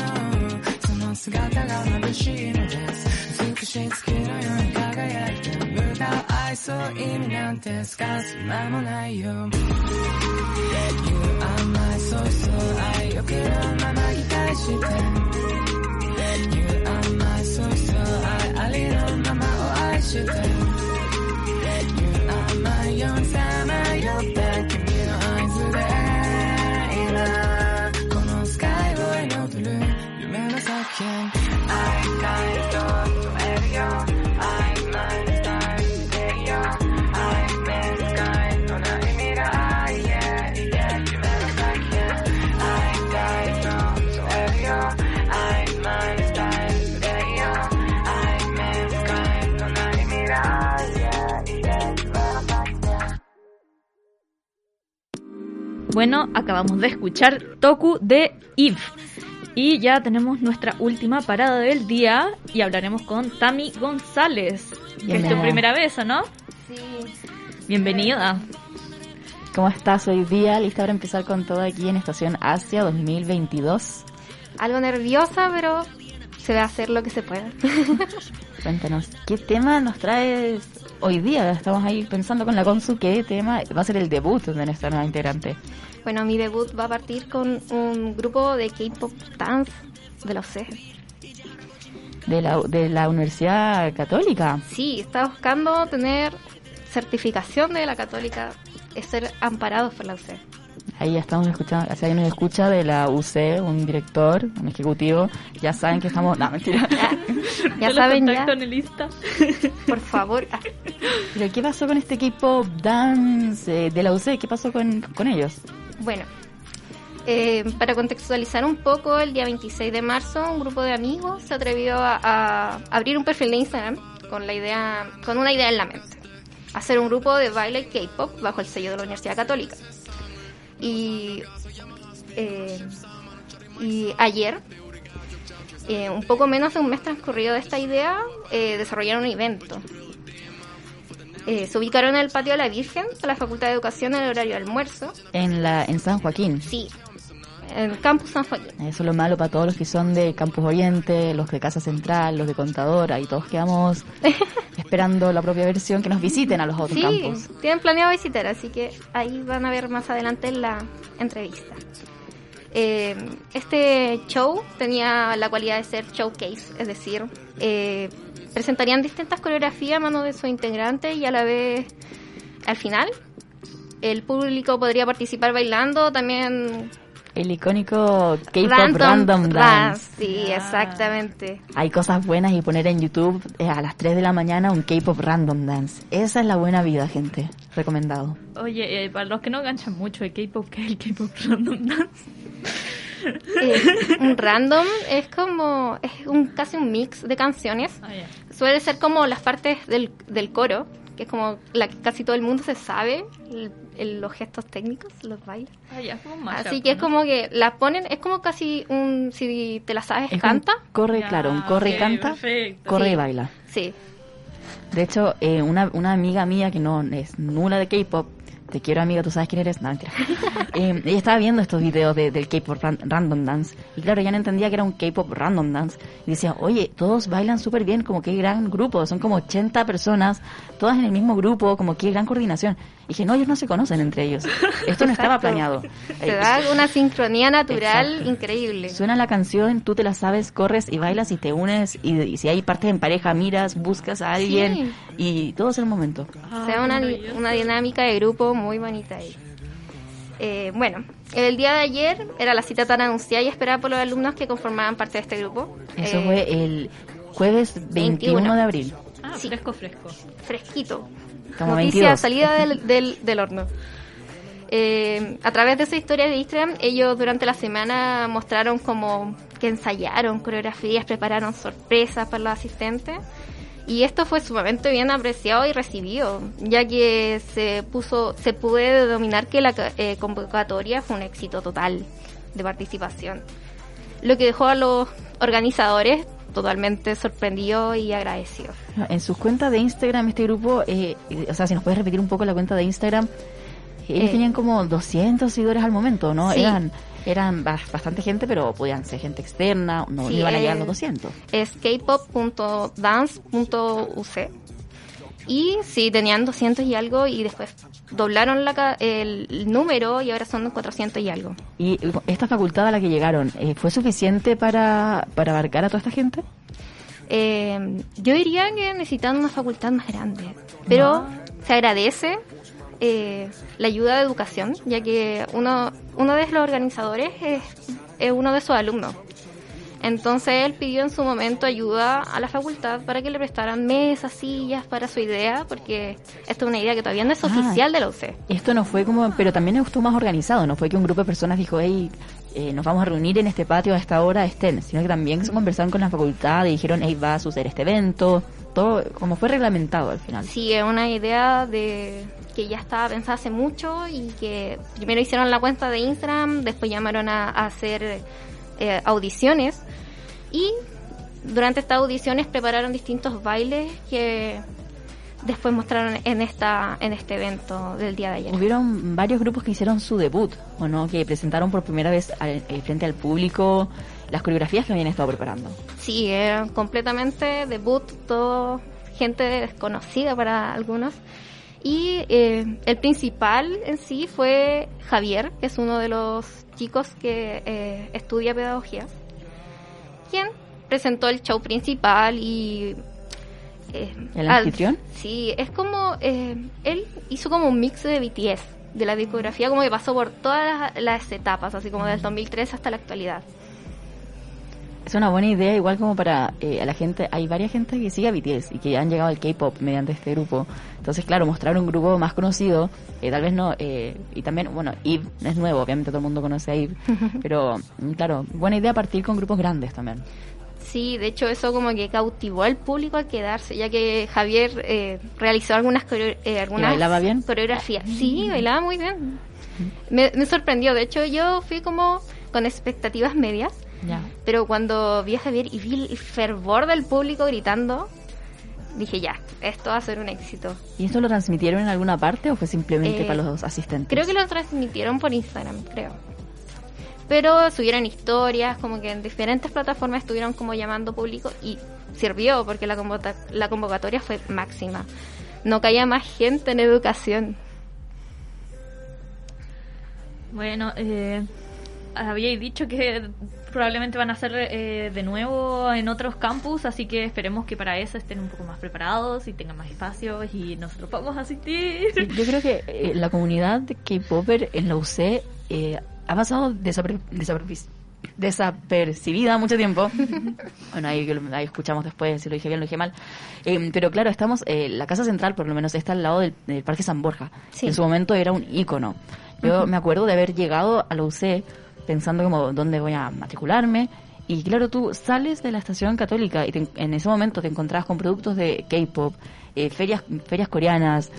その姿が眩しいのです美しい月のように輝いて無駄を愛そう意味なんてすかす間もないよ。You are my source 愛。よけるまま期待して。You are Bueno, acabamos de escuchar Toku de Eve. Y ya tenemos nuestra última parada del día y hablaremos con Tami González, que es tu primera vez, ¿o no? Sí. Bienvenida. ¿Cómo estás hoy día? ¿Lista para empezar con todo aquí en Estación Asia 2022? Algo nerviosa, pero se va a hacer lo que se pueda. Cuéntanos, ¿qué tema nos traes hoy día? Estamos ahí pensando con la Consu qué tema va a ser el debut de nuestra nueva integrante. bueno, mi debut va a partir con un grupo de K-pop dance de los CES. De la, de la Universidad Católica. Sí, está buscando tener certificación de la católica, es ser amparados por la UC. Ahí ya estamos escuchando, si alguien nos escucha de la UC, un director, un ejecutivo, ya saben que estamos... No, mentira. Ya saben ya, contacto en el lista. por favor. Pero ¿qué pasó con este K-pop dance eh, de la UC? ¿Qué pasó con, con ellos? Bueno, eh, para contextualizar un poco, el día 26 de marzo un grupo de amigos se atrevió a, a abrir un perfil de Instagram con la idea, con una idea en la mente, hacer un grupo de baile K-pop bajo el sello de la Universidad Católica. Y, eh, y ayer, eh, un poco menos de un mes transcurrido de esta idea, eh, desarrollaron un evento. Eh, se ubicaron en el patio de la Virgen, de la Facultad de Educación en el horario de almuerzo. En, la, en San Joaquín. Sí, en campus San Joaquín. Eso es lo malo para todos los que son de Campus Oriente, los de Casa Central, los de Contadora y todos quedamos esperando la propia versión que nos visiten a los otros Sí, campus. tienen planeado visitar, así que ahí van a ver más adelante la entrevista. Eh, este show tenía la cualidad de ser showcase, es decir, eh, presentarían distintas coreografías a mano de sus integrantes y a la vez, al final, el público podría participar bailando, también El icónico K-pop Random, Dance. Sí, exactamente. Hay cosas buenas y poner en YouTube eh, a las 3 de la mañana un K-pop Random Dance. Esa es la buena vida, gente. Recomendado. Oye, eh, para los que no ganchan mucho el K-pop, ¿qué es el K-pop random dance? Eh, un random es como, es un casi un mix de canciones Ah, suele ser como las partes del, del coro, que es como la que casi todo el mundo se sabe, el- el- los gestos técnicos, los bailes. Ah, ya, es como un mashup, Así que es como que la ponen, es como casi un, si te la sabes, Es un canta. corre, Ya, claro, un corre canta, perfecto. corre Sí. y baila. Sí, De hecho, eh, una, una amiga mía que no es nula de K-pop, te quiero amiga, tú sabes quién eres, no, mentira. Eh, ella estaba viendo estos videos de- del K-pop ran- Random Dance y claro, ya no entendía que era un K-pop Random Dance y decía, oye, todos bailan súper bien, como qué gran grupo, son como 80 personas, todas en el mismo grupo, como qué gran coordinación. Y dije, no, ellos no se conocen entre ellos. Esto no estaba planeado. se Eh, da una sincronía natural Exacto. increíble. Suena la canción, tú te la sabes, corres y bailas y te unes y, y si hay partes en pareja, miras, buscas a alguien Sí. y todo es el momento. Ah, se da una, una dinámica de grupo muy bonita ahí. Eh, bueno, el día de ayer era la cita tan anunciada y esperada por los alumnos que conformaban parte de este grupo. Eso Eh, fue el jueves 21, 21. de abril. Ah, Sí. fresco, fresco. fresquito. Como Noticia 22. salida del, del, del horno. Eh, a través de esa historia de Instagram, ellos durante la semana mostraron como que ensayaron coreografías, prepararon sorpresas para los asistentes. Y esto fue sumamente bien apreciado y recibido, ya que se puso, se puede denominar que la eh, convocatoria fue un éxito total de participación. Lo que dejó a los organizadores totalmente sorprendidos y agradecidos. En sus cuentas de Instagram, este grupo, eh, eh, o sea, si nos puedes repetir un poco la cuenta de Instagram, ellos Eh. tenían como 200 seguidores al momento, ¿no? Sí. Eran eran bas- bastante gente, pero podían ser gente externa, no Sí, iban a llegar a eh, los 200. es kpop.dance.uc y sí, tenían 200 y algo y después doblaron la el número y ahora son 400 y algo. ¿Y esta facultad a la que llegaron, eh, fue suficiente para, para abarcar a toda esta gente? Eh, yo diría que necesitan una facultad más grande, pero se agradece eh, la ayuda de educación, ya que uno, uno de los organizadores es, es uno de sus alumnos. Entonces él pidió en su momento ayuda a la facultad para que le prestaran mesas, sillas para su idea, porque esta es una idea que todavía no es Ah. oficial de la UC. Esto no fue como, pero también estuvo más organizado, no fue que un grupo de personas dijo, hey, eh, nos vamos a reunir en este patio a esta hora, estén, sino que también se conversaron con la facultad y dijeron, hey, va a suceder este evento, todo como fue reglamentado al final. Sí, es una idea de que ya estaba pensada hace mucho y que primero hicieron la cuenta de Instagram, después llamaron a, a hacer eh, audiciones y durante estas audiciones prepararon distintos bailes que después mostraron en esta en este evento del día de ayer. Hubieron varios grupos que hicieron su debut, ¿o no? Que presentaron por primera vez al- eh, frente al público las coreografías que habían estado preparando. Sí, era completamente debut, todo gente desconocida para algunos. Y eh, el principal en sí fue Javier, que es uno de los chicos que eh, estudia pedagogía, quien presentó el show principal y... eh, ¿El anfitrión? Sí, es como... eh, él hizo como un mix de BTS, de la discografía, como que pasó por todas las, las etapas, así como del 2003 hasta la actualidad. Es una buena idea, igual como para eh, a la gente. Hay varias gente que sigue a BTS y que han llegado al K-pop mediante este grupo. Entonces, claro, mostrar un grupo más conocido, eh, tal vez no. eh, y también, bueno, Eve es nuevo, obviamente todo el mundo conoce a Eve. pero, mm, claro, buena idea partir con grupos grandes también. Sí, de hecho eso como que cautivó al público al quedarse, ya que Javier eh, realizó algunas, eh, algunas bailaba bien? coreografías. Sí, bailaba muy bien. Me, me sorprendió, de hecho yo fui como con expectativas medias, Ya. pero cuando vi a Javier y vi el fervor del público gritando, dije ya, esto va a ser un éxito. ¿Y esto lo transmitieron en alguna parte o fue simplemente Eh, para los asistentes? Creo que lo transmitieron por Instagram, creo. Pero subieron historias, como que en diferentes plataformas estuvieron como llamando público y sirvió porque la, convota- la convocatoria fue máxima. No caía más gente en educación. Bueno, eh, habíais dicho que probablemente van a ser eh, de nuevo en otros campus, así que esperemos que para eso estén un poco más preparados y tengan más espacios y nosotros podamos asistir. Sí, yo creo que eh, la comunidad de K-Popper en la UC eh, ha pasado desapercibida mucho tiempo. bueno, ahí, ahí escuchamos después si lo dije bien, lo dije mal. Eh, pero claro, estamos, eh, la casa central por lo menos está al lado del, del Parque San Borja. Sí. En su momento era un ícono. Yo me acuerdo de haber llegado a la UC pensando como dónde voy a matricularme. Y claro, tú sales de la estación católica y te- en ese momento te encontrabas con productos de K-pop, eh, ferias, ferias coreanas,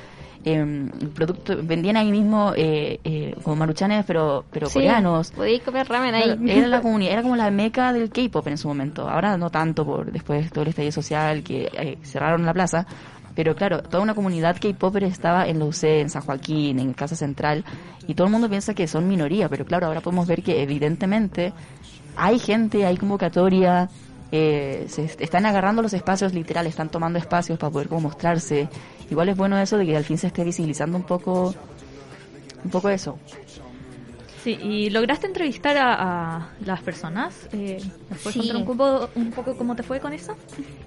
eh, producto, vendían ahí mismo eh, eh, como maruchanes, pero, pero Sí, coreanos. Podéis comer ramen ahí. Era la comunidad, era como la meca del K-pop en su momento. Ahora no tanto por después de todo el estallido social que eh, cerraron la plaza. Pero claro, toda una comunidad K-popper estaba en la UC, en San Joaquín, en Casa Central, y todo el mundo piensa que son minoría, pero claro, ahora podemos ver que evidentemente hay gente, hay convocatoria, eh, se est- están agarrando los espacios literal, están tomando espacios para poder como mostrarse. Igual es bueno eso de que al fin se esté visibilizando un poco, un poco eso. Sí, y lograste entrevistar a, a las personas. Eh, ¿Nos puedes Sí. contar un poco, un poco cómo te fue con eso?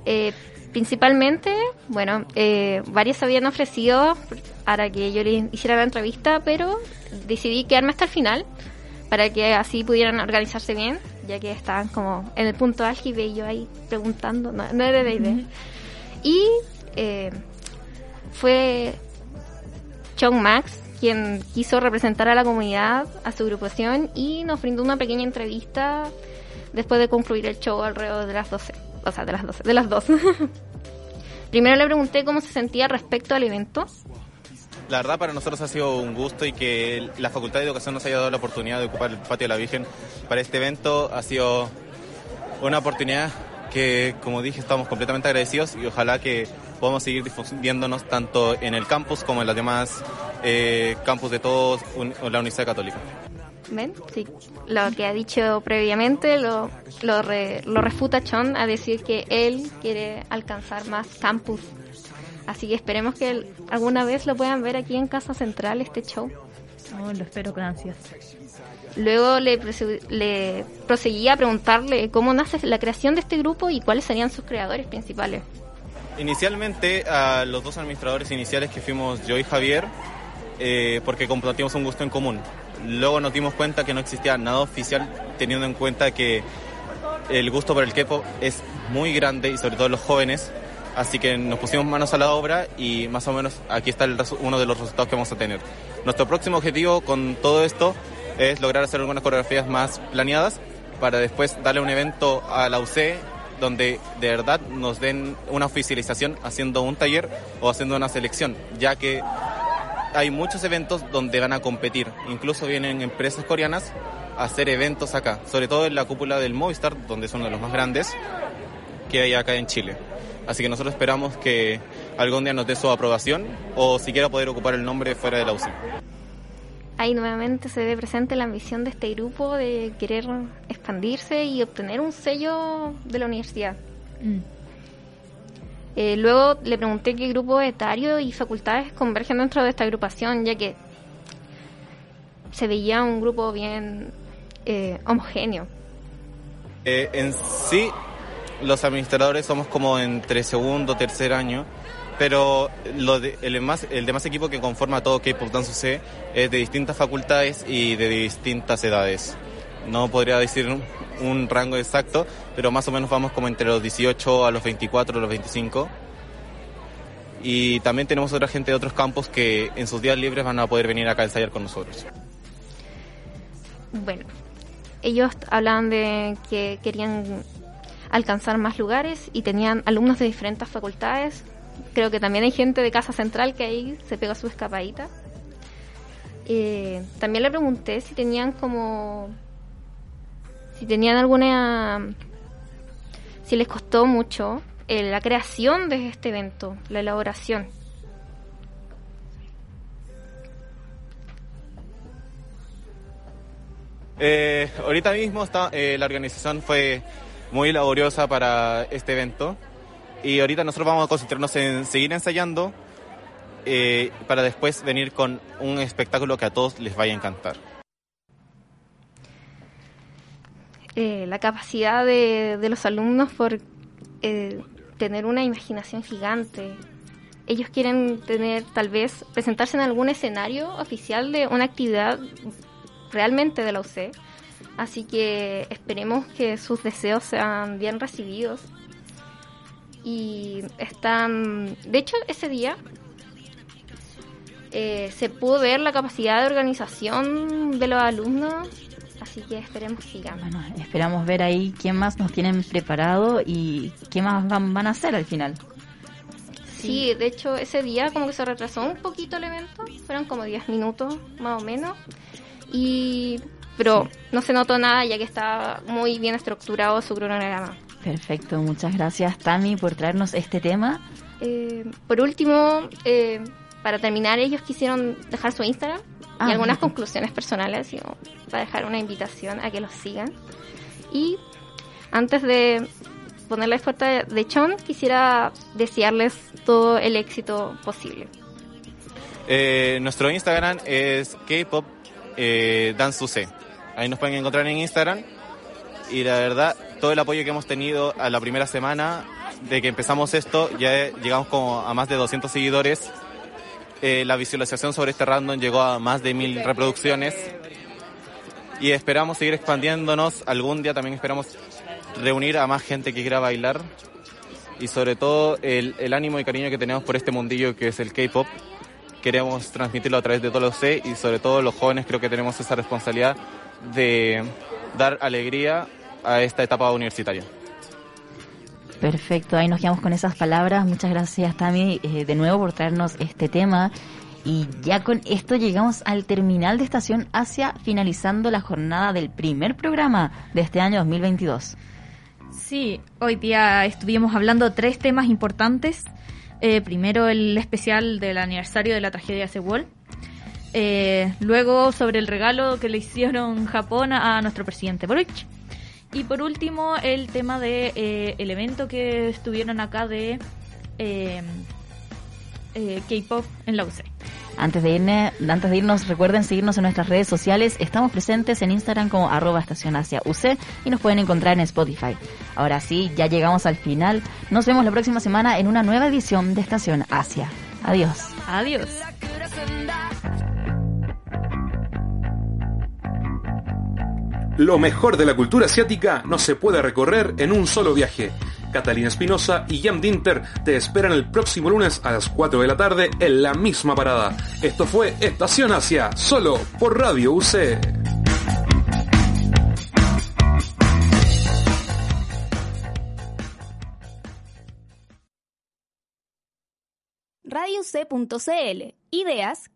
Eh, principalmente, bueno, eh, varias habían ofrecido para que yo les hiciera la entrevista, pero decidí quedarme hasta el final para que así pudieran organizarse bien, ya que estaban como en el punto álgido y yo ahí preguntando, no, no era la idea. Y eh, fue Chong Max quien quiso representar a la comunidad, a su agrupación y nos brindó una pequeña entrevista después de concluir el show alrededor de las 12. O sea, de las 12, de las 2. Primero le pregunté cómo se sentía respecto al evento. La verdad para nosotros ha sido un gusto y que la Facultad de Educación nos haya dado la oportunidad de ocupar el patio de la Virgen para este evento ha sido una oportunidad que, como dije, estamos completamente agradecidos y ojalá que podamos seguir difundiéndonos tanto en el campus como en los demás eh, campus de todos un- la Universidad Católica. ¿Ven? Sí. Lo que ha dicho previamente lo, lo, re- lo refuta Chon a decir que él quiere alcanzar más campus. Así que esperemos que alguna vez lo puedan ver aquí en Casa Central, este show. Oh, lo espero con ansias. Luego le, le proseguí a preguntarle cómo nace la creación de este grupo y cuáles serían sus creadores principales. Inicialmente a los dos administradores iniciales que fuimos yo y Javier, eh, porque compartimos un gusto en común. Luego nos dimos cuenta que no existía nada oficial teniendo en cuenta que el gusto por el K-pop es muy grande y sobre todo los jóvenes. Así que nos pusimos manos a la obra y más o menos aquí está el uno de los resultados que vamos a tener. Nuestro próximo objetivo con todo esto es lograr hacer algunas coreografías más planeadas para después darle un evento a la UC donde de verdad nos den una oficialización haciendo un taller o haciendo una selección, ya que hay muchos eventos donde van a competir. Incluso vienen empresas coreanas a hacer eventos acá, sobre todo en la cúpula del Movistar, donde es uno de los más grandes que hay acá en Chile. Así que nosotros esperamos que algún día nos dé su aprobación o siquiera poder ocupar el nombre fuera de la UCI. Ahí nuevamente se ve presente la ambición de este grupo de querer expandirse y obtener un sello de la universidad. Mm. Eh, luego le pregunté qué grupo etario y facultades convergen dentro de esta agrupación, ya que se veía un grupo bien eh, homogéneo. Eh, en sí, los administradores somos como entre segundo o tercer año, pero lo de- el, más, el demás equipo que conforma todo K-Pop Dance UC es de distintas facultades y de distintas edades. No podría decir un, rango exacto, pero más o menos vamos como entre los 18 a los 24 a los 25. Y también tenemos otra gente de otros campos que en sus días libres van a poder venir acá a ensayar con nosotros. Bueno, ellos hablaban de que querían alcanzar más lugares y tenían alumnos de diferentes facultades. Creo que también hay gente de Casa Central que ahí se pega su escapadita. Eh, también le pregunté si tenían como... si tenían alguna... si les costó mucho eh, la creación de este evento, la elaboración. Eh, ahorita mismo está, eh, la organización fue muy laboriosa para este evento y ahorita nosotros vamos a concentrarnos en seguir ensayando eh, para después venir con un espectáculo que a todos les vaya a encantar. eh, la capacidad de, de los alumnos por eh, tener una imaginación gigante. Ellos quieren tener, tal vez, presentarse en algún escenario oficial de una actividad realmente de la UC. Así que esperemos que sus deseos sean bien recibidos. Y están, de hecho, ese día eh, se pudo ver la capacidad de organización de los alumnos. Así que esperemos que sigan. Bueno, esperamos ver ahí quién más nos tienen preparado y qué más van, van a hacer al final. Sí, de hecho ese día como que se retrasó un poquito el evento, fueron como 10 minutos más o menos. Y pero no se notó nada ya que estaba muy bien estructurado su cronograma. Perfecto, muchas gracias Tami por traernos este tema. Eh, por último, eh, para terminar, ellos quisieron dejar su Instagram Ah, y algunas perfecto. conclusiones personales y, para dejar una invitación a que los sigan. Y antes de poner la puerta de Chon, quisiera desearles todo el éxito posible. Eh, nuestro Instagram es K-Pop eh. Ahí nos pueden encontrar en Instagram. Y la verdad, todo el apoyo que hemos tenido a la primera semana de que empezamos esto, ya llegamos como a más de 200 seguidores. Eh, la visualización sobre este random llegó a más de mil reproducciones. Y esperamos seguir expandiéndonos. Algún día también esperamos reunir a más gente que quiera bailar. Y sobre todo el, el ánimo y cariño que tenemos por este mundillo que es el K-Pop queremos transmitirlo a través de todos los C y sobre todo los jóvenes creo que tenemos esa responsabilidad de dar alegría a esta etapa universitaria. Perfecto, ahí nos quedamos con esas palabras. Muchas gracias Tami eh, de nuevo por traernos este tema. Y ya con esto llegamos al terminal de Estación Asia, finalizando la jornada del primer programa de este año 2022. Sí, hoy día estuvimos hablando tres temas importantes. Eh, primero el especial del aniversario de la tragedia de Sewol. Eh, luego sobre el regalo que le hicieron Japón a nuestro presidente Boric. Y por último el tema de eh, el evento que estuvieron acá de eh, eh, K-pop en la UC. Antes de, irne- antes de irnos, recuerden seguirnos en nuestras redes sociales. Estamos presentes en Instagram como arroba estación Asia UC y nos pueden encontrar en Spotify. Ahora sí, ya llegamos al final. Nos vemos la próxima semana en una nueva edición de Estación Asia. Adiós. Adiós. Lo mejor de la cultura asiática no se puede recorrer en un solo viaje. Catalina Espinosa y Jan Dinter te esperan el próximo lunes a las 4 de la tarde en la misma parada. Esto fue Estación Asia, solo por Radio UC. RadioC.cl. Ideas